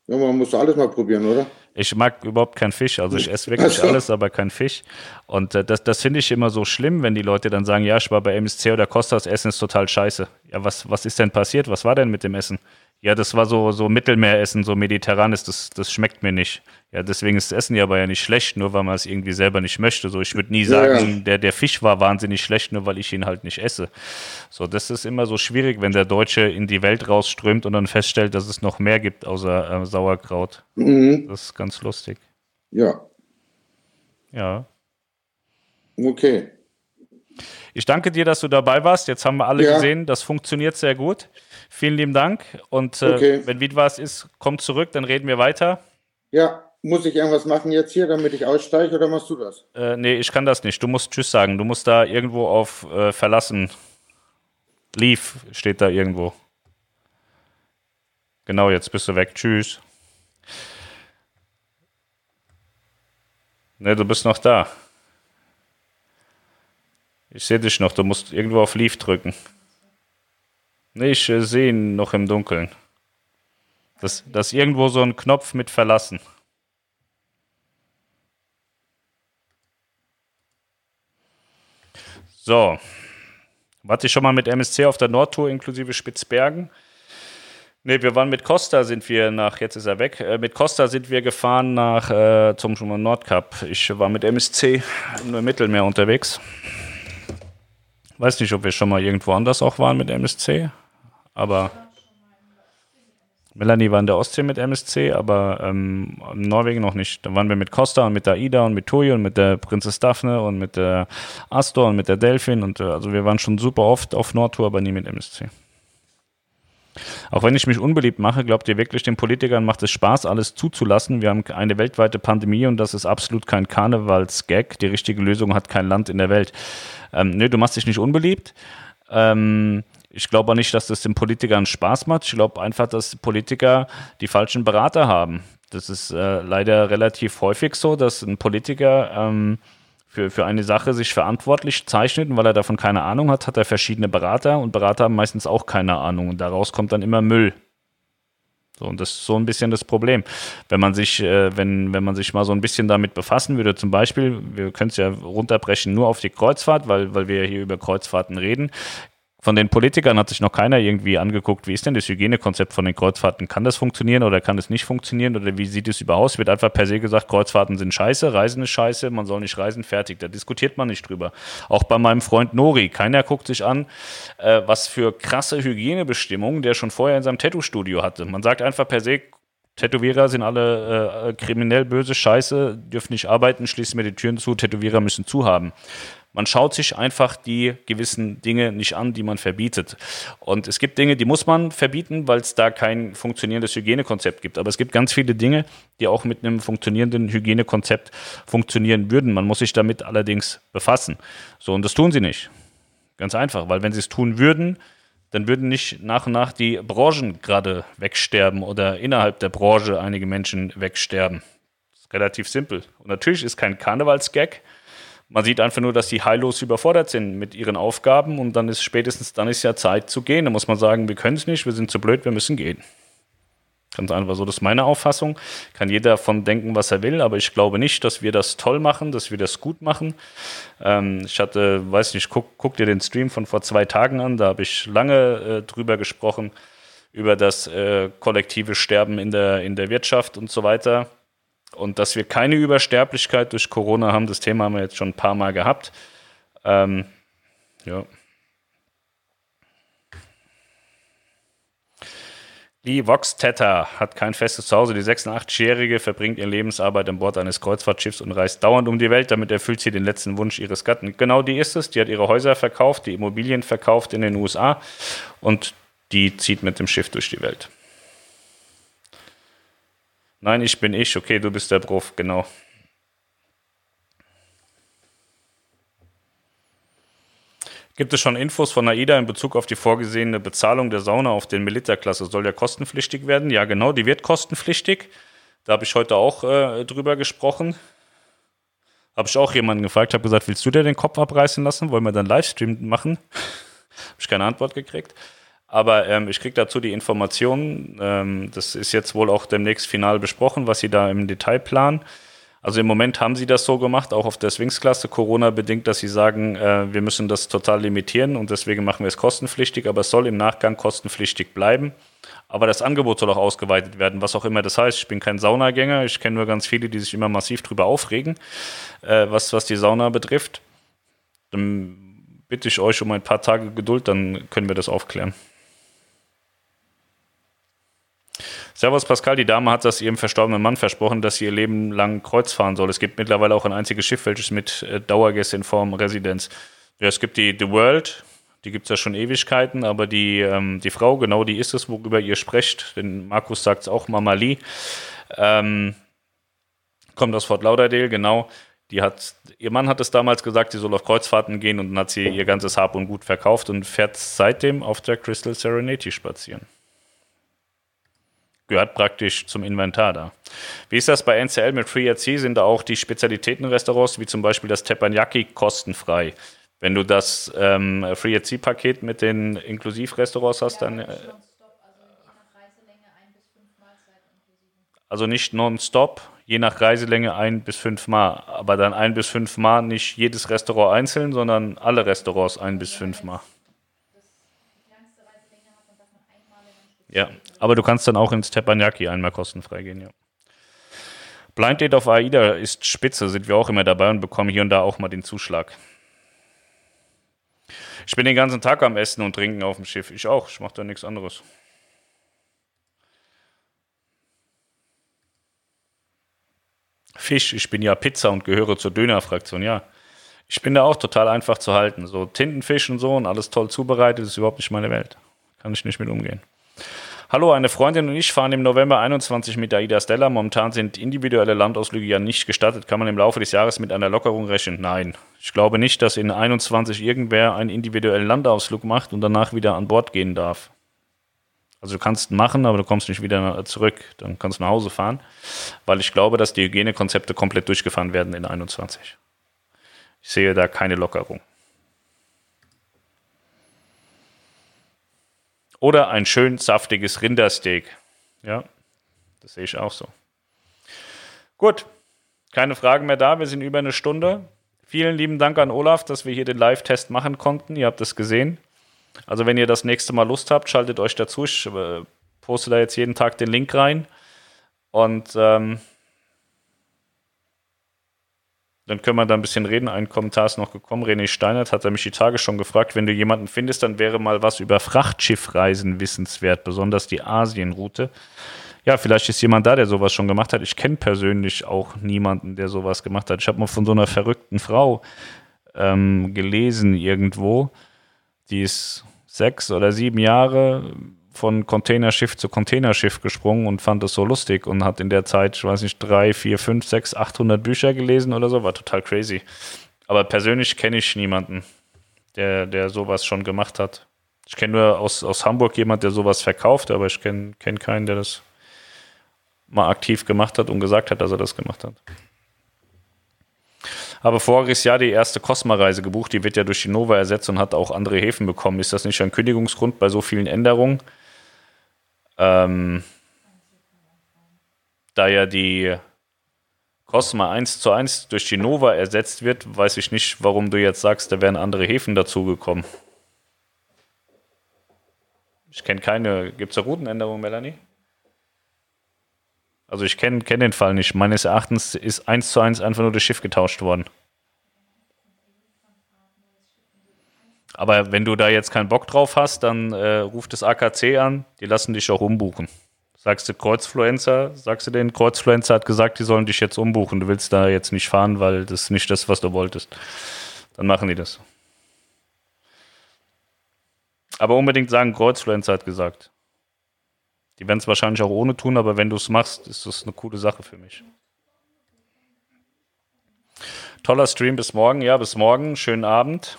Ja, man muss alles mal probieren, oder? Ich mag überhaupt keinen Fisch. Also ich esse wirklich alles, aber kein Fisch. Und äh, das, das finde ich immer so schlimm, wenn die Leute dann sagen, ja, ich war bei MSC oder Costa, das Essen ist total scheiße. Ja, was, was ist denn passiert? Was war denn mit dem Essen? Ja, das war so, so Mittelmeeressen, so mediterranes, das, das schmeckt mir nicht. Ja, deswegen ist das Essen ja aber ja nicht schlecht, nur weil man es irgendwie selber nicht möchte. So, ich würde nie sagen, ja. Der, der Fisch war wahnsinnig schlecht, nur weil ich ihn halt nicht esse. So, das ist immer so schwierig, wenn der Deutsche in die Welt rausströmt und dann feststellt, dass es noch mehr gibt außer äh, Sauerkraut. Mhm. Das ist ganz lustig. Ja. Ja. Okay. Ich danke dir, dass du dabei warst. Jetzt haben wir alle ja. gesehen, das funktioniert sehr gut. Vielen lieben Dank. Und äh, okay. wenn wieder was ist, komm zurück, dann reden wir weiter. Ja, muss ich irgendwas machen jetzt hier, damit ich aussteige oder machst du das? Äh, nee, ich kann das nicht. Du musst Tschüss sagen. Du musst da irgendwo auf äh, Verlassen. Leave steht da irgendwo. Genau, jetzt bist du weg. Tschüss. Ne, du bist noch da. Ich sehe dich noch. Du musst irgendwo auf Leave drücken. Nee, ich äh, sehe ihn noch im Dunkeln. Das, das ist irgendwo so ein Knopf mit Verlassen. So. Warte ich schon mal mit MSC auf der Nordtour inklusive Spitzbergen? Ne, wir waren mit Costa, sind wir nach, jetzt ist er weg, äh, mit Costa sind wir gefahren nach äh, zum Nordkap. Ich war mit MSC im Mittelmeer unterwegs. Weiß nicht, ob wir schon mal irgendwo anders auch waren mit MSC. Aber Melanie war in der Ostsee mit MSC, aber ähm, in Norwegen noch nicht. Da waren wir mit Costa und mit der Ida und mit Toyo und mit der Prinzess Daphne und mit der Astor und mit der Delphin. Und äh, also wir waren schon super oft auf Nordtour, aber nie mit MSC. Auch wenn ich mich unbeliebt mache, glaubt ihr wirklich, den Politikern macht es Spaß, alles zuzulassen? Wir haben eine weltweite Pandemie und das ist absolut kein Karnevalsgag. Die richtige Lösung hat kein Land in der Welt. Ähm, nö, du machst dich nicht unbeliebt. Ähm, ich glaube auch nicht, dass das den Politikern Spaß macht. Ich glaube einfach, dass Politiker die falschen Berater haben. Das ist äh, leider relativ häufig so, dass ein Politiker ähm, für, für eine Sache sich verantwortlich zeichnet und weil er davon keine Ahnung hat, hat er verschiedene Berater und Berater haben meistens auch keine Ahnung und daraus kommt dann immer Müll. So, und das ist so ein bisschen das Problem. Wenn man sich, äh, wenn, wenn man sich mal so ein bisschen damit befassen würde, zum Beispiel, wir können es ja runterbrechen nur auf die Kreuzfahrt, weil, weil wir hier über Kreuzfahrten reden. Von den Politikern hat sich noch keiner irgendwie angeguckt, wie ist denn das Hygienekonzept von den Kreuzfahrten? Kann das funktionieren oder kann es nicht funktionieren oder wie sieht es überhaupt aus? Wird einfach per se gesagt, Kreuzfahrten sind scheiße, Reisen ist scheiße, man soll nicht reisen, fertig. Da diskutiert man nicht drüber. Auch bei meinem Freund Nori, keiner guckt sich an, äh, was für krasse Hygienebestimmungen der schon vorher in seinem Tattoo-Studio hatte. Man sagt einfach per se, Tätowierer sind alle äh, kriminell böse, scheiße, dürfen nicht arbeiten, schließen mir die Türen zu, Tätowierer müssen zuhaben. Man schaut sich einfach die gewissen Dinge nicht an, die man verbietet. Und es gibt Dinge, die muss man verbieten, weil es da kein funktionierendes Hygienekonzept gibt. Aber es gibt ganz viele Dinge, die auch mit einem funktionierenden Hygienekonzept funktionieren würden. Man muss sich damit allerdings befassen. So, und das tun sie nicht. Ganz einfach, weil wenn sie es tun würden, dann würden nicht nach und nach die Branchen gerade wegsterben oder innerhalb der Branche einige Menschen wegsterben. Das ist relativ simpel. Und natürlich ist kein Karnevalsgag, man sieht einfach nur, dass die heillos überfordert sind mit ihren Aufgaben und dann ist spätestens dann ist ja Zeit zu gehen. Da muss man sagen, wir können es nicht, wir sind zu blöd, wir müssen gehen. Ganz einfach so, das ist meine Auffassung. Kann jeder davon denken, was er will, aber ich glaube nicht, dass wir das toll machen, dass wir das gut machen. Ähm, ich hatte, weiß nicht, guck, guck dir den Stream von vor zwei Tagen an, da habe ich lange äh, drüber gesprochen, über das äh, kollektive Sterben in der, in der Wirtschaft und so weiter. Und dass wir keine Übersterblichkeit durch Corona haben, das Thema haben wir jetzt schon ein paar Mal gehabt. Ähm, ja. Die Vox Teta hat kein festes Zuhause. Die 86-Jährige verbringt ihre Lebensarbeit an Bord eines Kreuzfahrtschiffs und reist dauernd um die Welt. Damit erfüllt sie den letzten Wunsch ihres Gatten. Genau die ist es. Die hat ihre Häuser verkauft, die Immobilien verkauft in den USA und die zieht mit dem Schiff durch die Welt. Nein, ich bin ich. Okay, du bist der Prof, genau. Gibt es schon Infos von AIDA in Bezug auf die vorgesehene Bezahlung der Sauna auf den Militerklasse? Soll ja kostenpflichtig werden? Ja, genau, die wird kostenpflichtig. Da habe ich heute auch äh, drüber gesprochen. Habe ich auch jemanden gefragt, habe gesagt, willst du dir den Kopf abreißen lassen? Wollen wir dann Livestream machen? habe ich keine Antwort gekriegt. Aber ähm, ich kriege dazu die Informationen. Ähm, das ist jetzt wohl auch demnächst final besprochen, was sie da im Detail planen. Also im Moment haben sie das so gemacht, auch auf der Swings-Klasse, Corona-bedingt, dass sie sagen, äh, wir müssen das total limitieren und deswegen machen wir es kostenpflichtig, aber es soll im Nachgang kostenpflichtig bleiben. Aber das Angebot soll auch ausgeweitet werden, was auch immer das heißt. Ich bin kein Saunagänger, ich kenne nur ganz viele, die sich immer massiv drüber aufregen, äh, was, was die Sauna betrifft. Dann bitte ich euch um ein paar Tage Geduld, dann können wir das aufklären. Servus Pascal, die Dame hat das ihrem verstorbenen Mann versprochen, dass sie ihr Leben lang Kreuz fahren soll. Es gibt mittlerweile auch ein einziges Schiff, welches mit äh, Dauergäste in Form Residenz. Ja, es gibt die The World, die gibt es ja schon Ewigkeiten, aber die, ähm, die Frau, genau die ist es, worüber ihr sprecht. Denn Markus sagt es auch, Mama Lee. Ähm, kommt aus Fort Lauderdale, genau. Die hat, ihr Mann hat es damals gesagt, sie soll auf Kreuzfahrten gehen und dann hat sie ihr ganzes Hab und Gut verkauft und fährt seitdem auf der Crystal Serenity spazieren gehört praktisch zum Inventar da. Wie ist das bei NCL mit Free Sea? Sind da auch die Spezialitätenrestaurants, wie zum Beispiel das Teppanyaki, kostenfrei? Wenn du das ähm, Free at Sea Paket mit den Inklusivrestaurants hast, dann. Äh, also nicht nonstop, je nach Reiselänge ein bis fünf Mal. Aber dann ein bis fünf Mal nicht jedes Restaurant einzeln, sondern alle Restaurants ein bis fünf Mal. Ja, aber du kannst dann auch ins Teppanyaki einmal kostenfrei gehen, ja. Blind Date auf AIDA ist spitze, sind wir auch immer dabei und bekommen hier und da auch mal den Zuschlag. Ich bin den ganzen Tag am Essen und Trinken auf dem Schiff. Ich auch, ich mache da nichts anderes. Fisch, ich bin ja Pizza und gehöre zur Dönerfraktion, ja. Ich bin da auch total einfach zu halten. So Tintenfisch und so und alles toll zubereitet, ist überhaupt nicht meine Welt. Kann ich nicht mit umgehen. Hallo, eine Freundin und ich fahren im November 21 mit Aida Stella. Momentan sind individuelle Landausflüge ja nicht gestattet. Kann man im Laufe des Jahres mit einer Lockerung rechnen? Nein. Ich glaube nicht, dass in 21 irgendwer einen individuellen Landausflug macht und danach wieder an Bord gehen darf. Also du kannst machen, aber du kommst nicht wieder zurück. Dann kannst du nach Hause fahren, weil ich glaube, dass die Hygienekonzepte komplett durchgefahren werden in 21. Ich sehe da keine Lockerung. Oder ein schön saftiges Rindersteak. Ja, das sehe ich auch so. Gut, keine Fragen mehr da. Wir sind über eine Stunde. Vielen lieben Dank an Olaf, dass wir hier den Live-Test machen konnten. Ihr habt es gesehen. Also, wenn ihr das nächste Mal Lust habt, schaltet euch dazu. Ich äh, poste da jetzt jeden Tag den Link rein. Und ähm, dann können wir da ein bisschen reden. Ein Kommentar ist noch gekommen. René Steinert hat mich die Tage schon gefragt, wenn du jemanden findest, dann wäre mal was über Frachtschiffreisen wissenswert, besonders die Asienroute. Ja, vielleicht ist jemand da, der sowas schon gemacht hat. Ich kenne persönlich auch niemanden, der sowas gemacht hat. Ich habe mal von so einer verrückten Frau ähm, gelesen irgendwo. Die ist sechs oder sieben Jahre von Containerschiff zu Containerschiff gesprungen und fand das so lustig und hat in der Zeit, ich weiß nicht, drei, vier, fünf, sechs, 800 Bücher gelesen oder so, war total crazy. Aber persönlich kenne ich niemanden, der, der sowas schon gemacht hat. Ich kenne nur aus, aus Hamburg jemanden, der sowas verkauft, aber ich kenne kenn keinen, der das mal aktiv gemacht hat und gesagt hat, dass er das gemacht hat. Habe voriges Jahr die erste Cosma-Reise gebucht, die wird ja durch die Nova ersetzt und hat auch andere Häfen bekommen. Ist das nicht ein Kündigungsgrund bei so vielen Änderungen? Ähm, da ja die Cosma 1 zu 1 durch die Nova ersetzt wird, weiß ich nicht, warum du jetzt sagst, da wären andere Häfen dazugekommen. Ich kenne keine. Gibt es eine Routenänderung, Melanie? Also ich kenne kenn den Fall nicht. Meines Erachtens ist 1 zu 1 einfach nur das Schiff getauscht worden. Aber wenn du da jetzt keinen Bock drauf hast, dann äh, ruft das AKC an, die lassen dich auch umbuchen. Sagst du Kreuzfluencer, sagst du den Kreuzfluencer hat gesagt, die sollen dich jetzt umbuchen. Du willst da jetzt nicht fahren, weil das ist nicht das, was du wolltest. Dann machen die das. Aber unbedingt sagen, Kreuzfluencer hat gesagt. Die werden es wahrscheinlich auch ohne tun, aber wenn du es machst, ist das eine coole Sache für mich. Toller Stream bis morgen. Ja, bis morgen. Schönen Abend.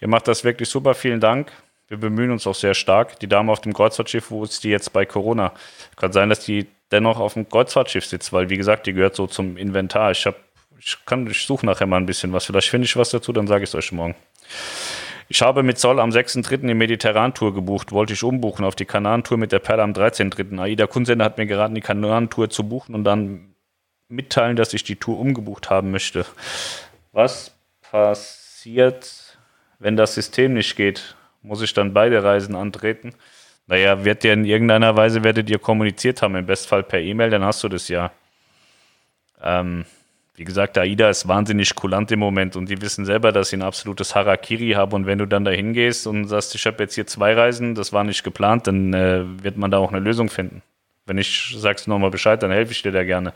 Ihr macht das wirklich super, vielen Dank. Wir bemühen uns auch sehr stark. Die Dame auf dem Kreuzfahrtschiff, wo ist die jetzt bei Corona? Kann sein, dass die dennoch auf dem Kreuzfahrtschiff sitzt, weil wie gesagt, die gehört so zum Inventar. Ich habe, ich kann, ich suche nachher mal ein bisschen was. Vielleicht finde ich was dazu, dann sage ich es euch morgen. Ich habe mit Zoll am 6.3. die Mediterran-Tour gebucht, wollte ich umbuchen auf die Kanaren-Tour mit der Perle am 13.3. Aida Kunsender hat mir geraten, die Kanaren-Tour zu buchen und dann mitteilen, dass ich die Tour umgebucht haben möchte. Was passiert, wenn das System nicht geht? Muss ich dann beide Reisen antreten? Naja, wird dir in irgendeiner Weise werdet ihr kommuniziert haben, im Bestfall per E-Mail, dann hast du das ja. Ähm, wie gesagt, AIDA ist wahnsinnig kulant im Moment und die wissen selber, dass sie ein absolutes Harakiri haben. Und wenn du dann da hingehst und sagst, ich habe jetzt hier zwei Reisen, das war nicht geplant, dann äh, wird man da auch eine Lösung finden. Wenn ich sagst nochmal Bescheid, dann helfe ich dir da gerne.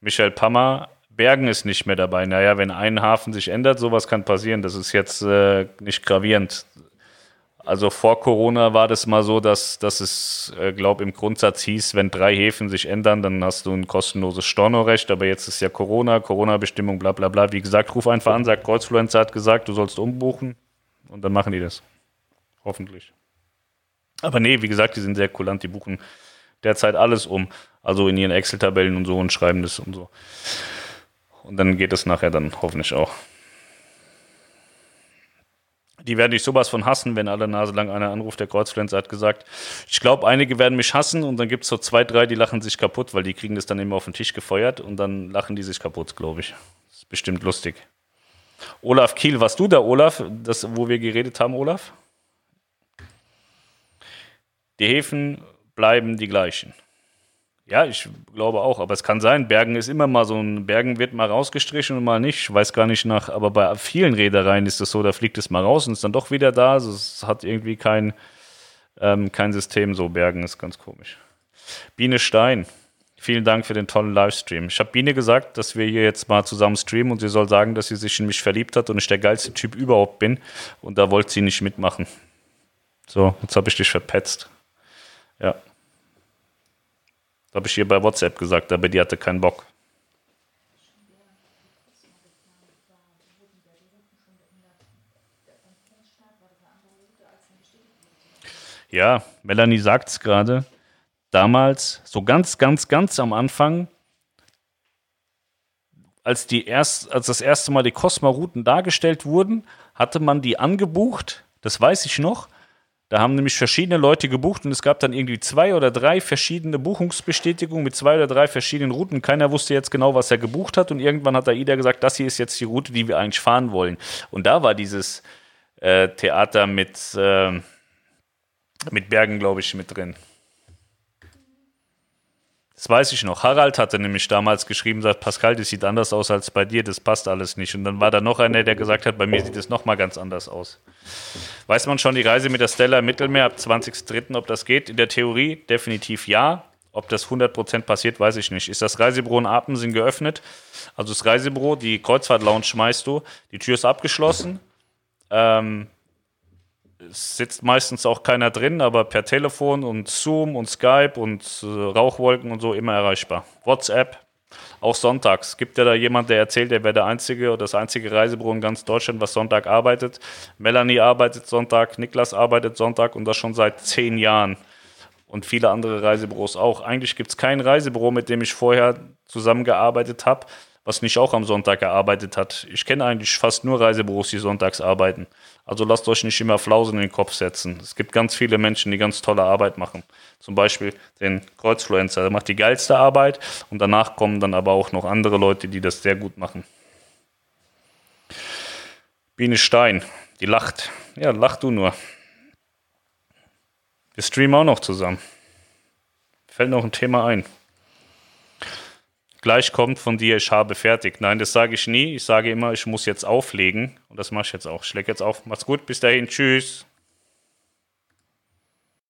Michael Pammer, Bergen ist nicht mehr dabei. Naja, wenn ein Hafen sich ändert, sowas kann passieren. Das ist jetzt äh, nicht gravierend. Also vor Corona war das mal so, dass, dass es, äh, glaube im Grundsatz hieß, wenn drei Häfen sich ändern, dann hast du ein kostenloses Stornorecht. Aber jetzt ist ja Corona, Corona-Bestimmung, bla bla bla. Wie gesagt, ruf einfach an, sagt Kreuzfluencer hat gesagt, du sollst umbuchen und dann machen die das. Hoffentlich. Aber nee, wie gesagt, die sind sehr kulant, die buchen derzeit alles um. Also in ihren Excel-Tabellen und so und schreiben das und so. Und dann geht es nachher dann hoffentlich auch die werden dich sowas von hassen, wenn alle Nase lang einer anruft, der Kreuzflenzer hat gesagt, ich glaube, einige werden mich hassen und dann gibt es so zwei, drei, die lachen sich kaputt, weil die kriegen das dann immer auf den Tisch gefeuert und dann lachen die sich kaputt, glaube ich. Das ist bestimmt lustig. Olaf Kiel, warst du da, Olaf, das, wo wir geredet haben, Olaf? Die Häfen bleiben die gleichen. Ja, ich glaube auch, aber es kann sein, Bergen ist immer mal so ein, Bergen wird mal rausgestrichen und mal nicht, ich weiß gar nicht nach, aber bei vielen Reedereien ist es so, da fliegt es mal raus und ist dann doch wieder da, also es hat irgendwie kein, ähm, kein System so, Bergen ist ganz komisch. Biene Stein, vielen Dank für den tollen Livestream. Ich habe Biene gesagt, dass wir hier jetzt mal zusammen streamen und sie soll sagen, dass sie sich in mich verliebt hat und ich der geilste Typ überhaupt bin und da wollte sie nicht mitmachen. So, jetzt habe ich dich verpetzt. Ja. Habe ich hier bei WhatsApp gesagt, aber die hatte keinen Bock. Ja, Melanie sagt es gerade. Damals, so ganz, ganz, ganz am Anfang, als, die erst, als das erste Mal die Cosma-Routen dargestellt wurden, hatte man die angebucht, das weiß ich noch, da haben nämlich verschiedene Leute gebucht und es gab dann irgendwie zwei oder drei verschiedene Buchungsbestätigungen mit zwei oder drei verschiedenen Routen. Keiner wusste jetzt genau, was er gebucht hat und irgendwann hat AIDA gesagt, das hier ist jetzt die Route, die wir eigentlich fahren wollen. Und da war dieses äh, Theater mit, äh, mit Bergen, glaube ich, mit drin. Das weiß ich noch. Harald hatte nämlich damals geschrieben, sagt, Pascal, das sieht anders aus als bei dir, das passt alles nicht. Und dann war da noch einer, der gesagt hat, bei mir sieht es nochmal ganz anders aus. Weiß man schon die Reise mit der Stella im Mittelmeer ab 20.03., ob das geht? In der Theorie definitiv ja. Ob das 100% passiert, weiß ich nicht. Ist das Reisebüro in Apensinn geöffnet? Also das Reisebüro, die Kreuzfahrt-Lounge schmeißt du, die Tür ist abgeschlossen. Ähm, es sitzt meistens auch keiner drin, aber per Telefon und Zoom und Skype und äh, Rauchwolken und so immer erreichbar. WhatsApp, auch sonntags. Gibt ja da jemand, der erzählt, er wäre der einzige oder das einzige Reisebüro in ganz Deutschland, was Sonntag arbeitet. Melanie arbeitet Sonntag, Niklas arbeitet Sonntag und das schon seit zehn Jahren. Und viele andere Reisebüros auch. Eigentlich gibt es kein Reisebüro, mit dem ich vorher zusammengearbeitet habe, was nicht auch am Sonntag gearbeitet hat. Ich kenne eigentlich fast nur Reisebüros, die sonntags arbeiten. Also lasst euch nicht immer Flausen in den Kopf setzen. Es gibt ganz viele Menschen, die ganz tolle Arbeit machen. Zum Beispiel den Kreuzfluencer, der macht die geilste Arbeit und danach kommen dann aber auch noch andere Leute, die das sehr gut machen. Biene Stein, die lacht. Ja, lach du nur. Wir streamen auch noch zusammen. Fällt noch ein Thema ein gleich kommt von dir, ich habe fertig. Nein, das sage ich nie. Ich sage immer, ich muss jetzt auflegen. Und das mache ich jetzt auch. Ich lege jetzt auf. Macht's gut. Bis dahin. Tschüss.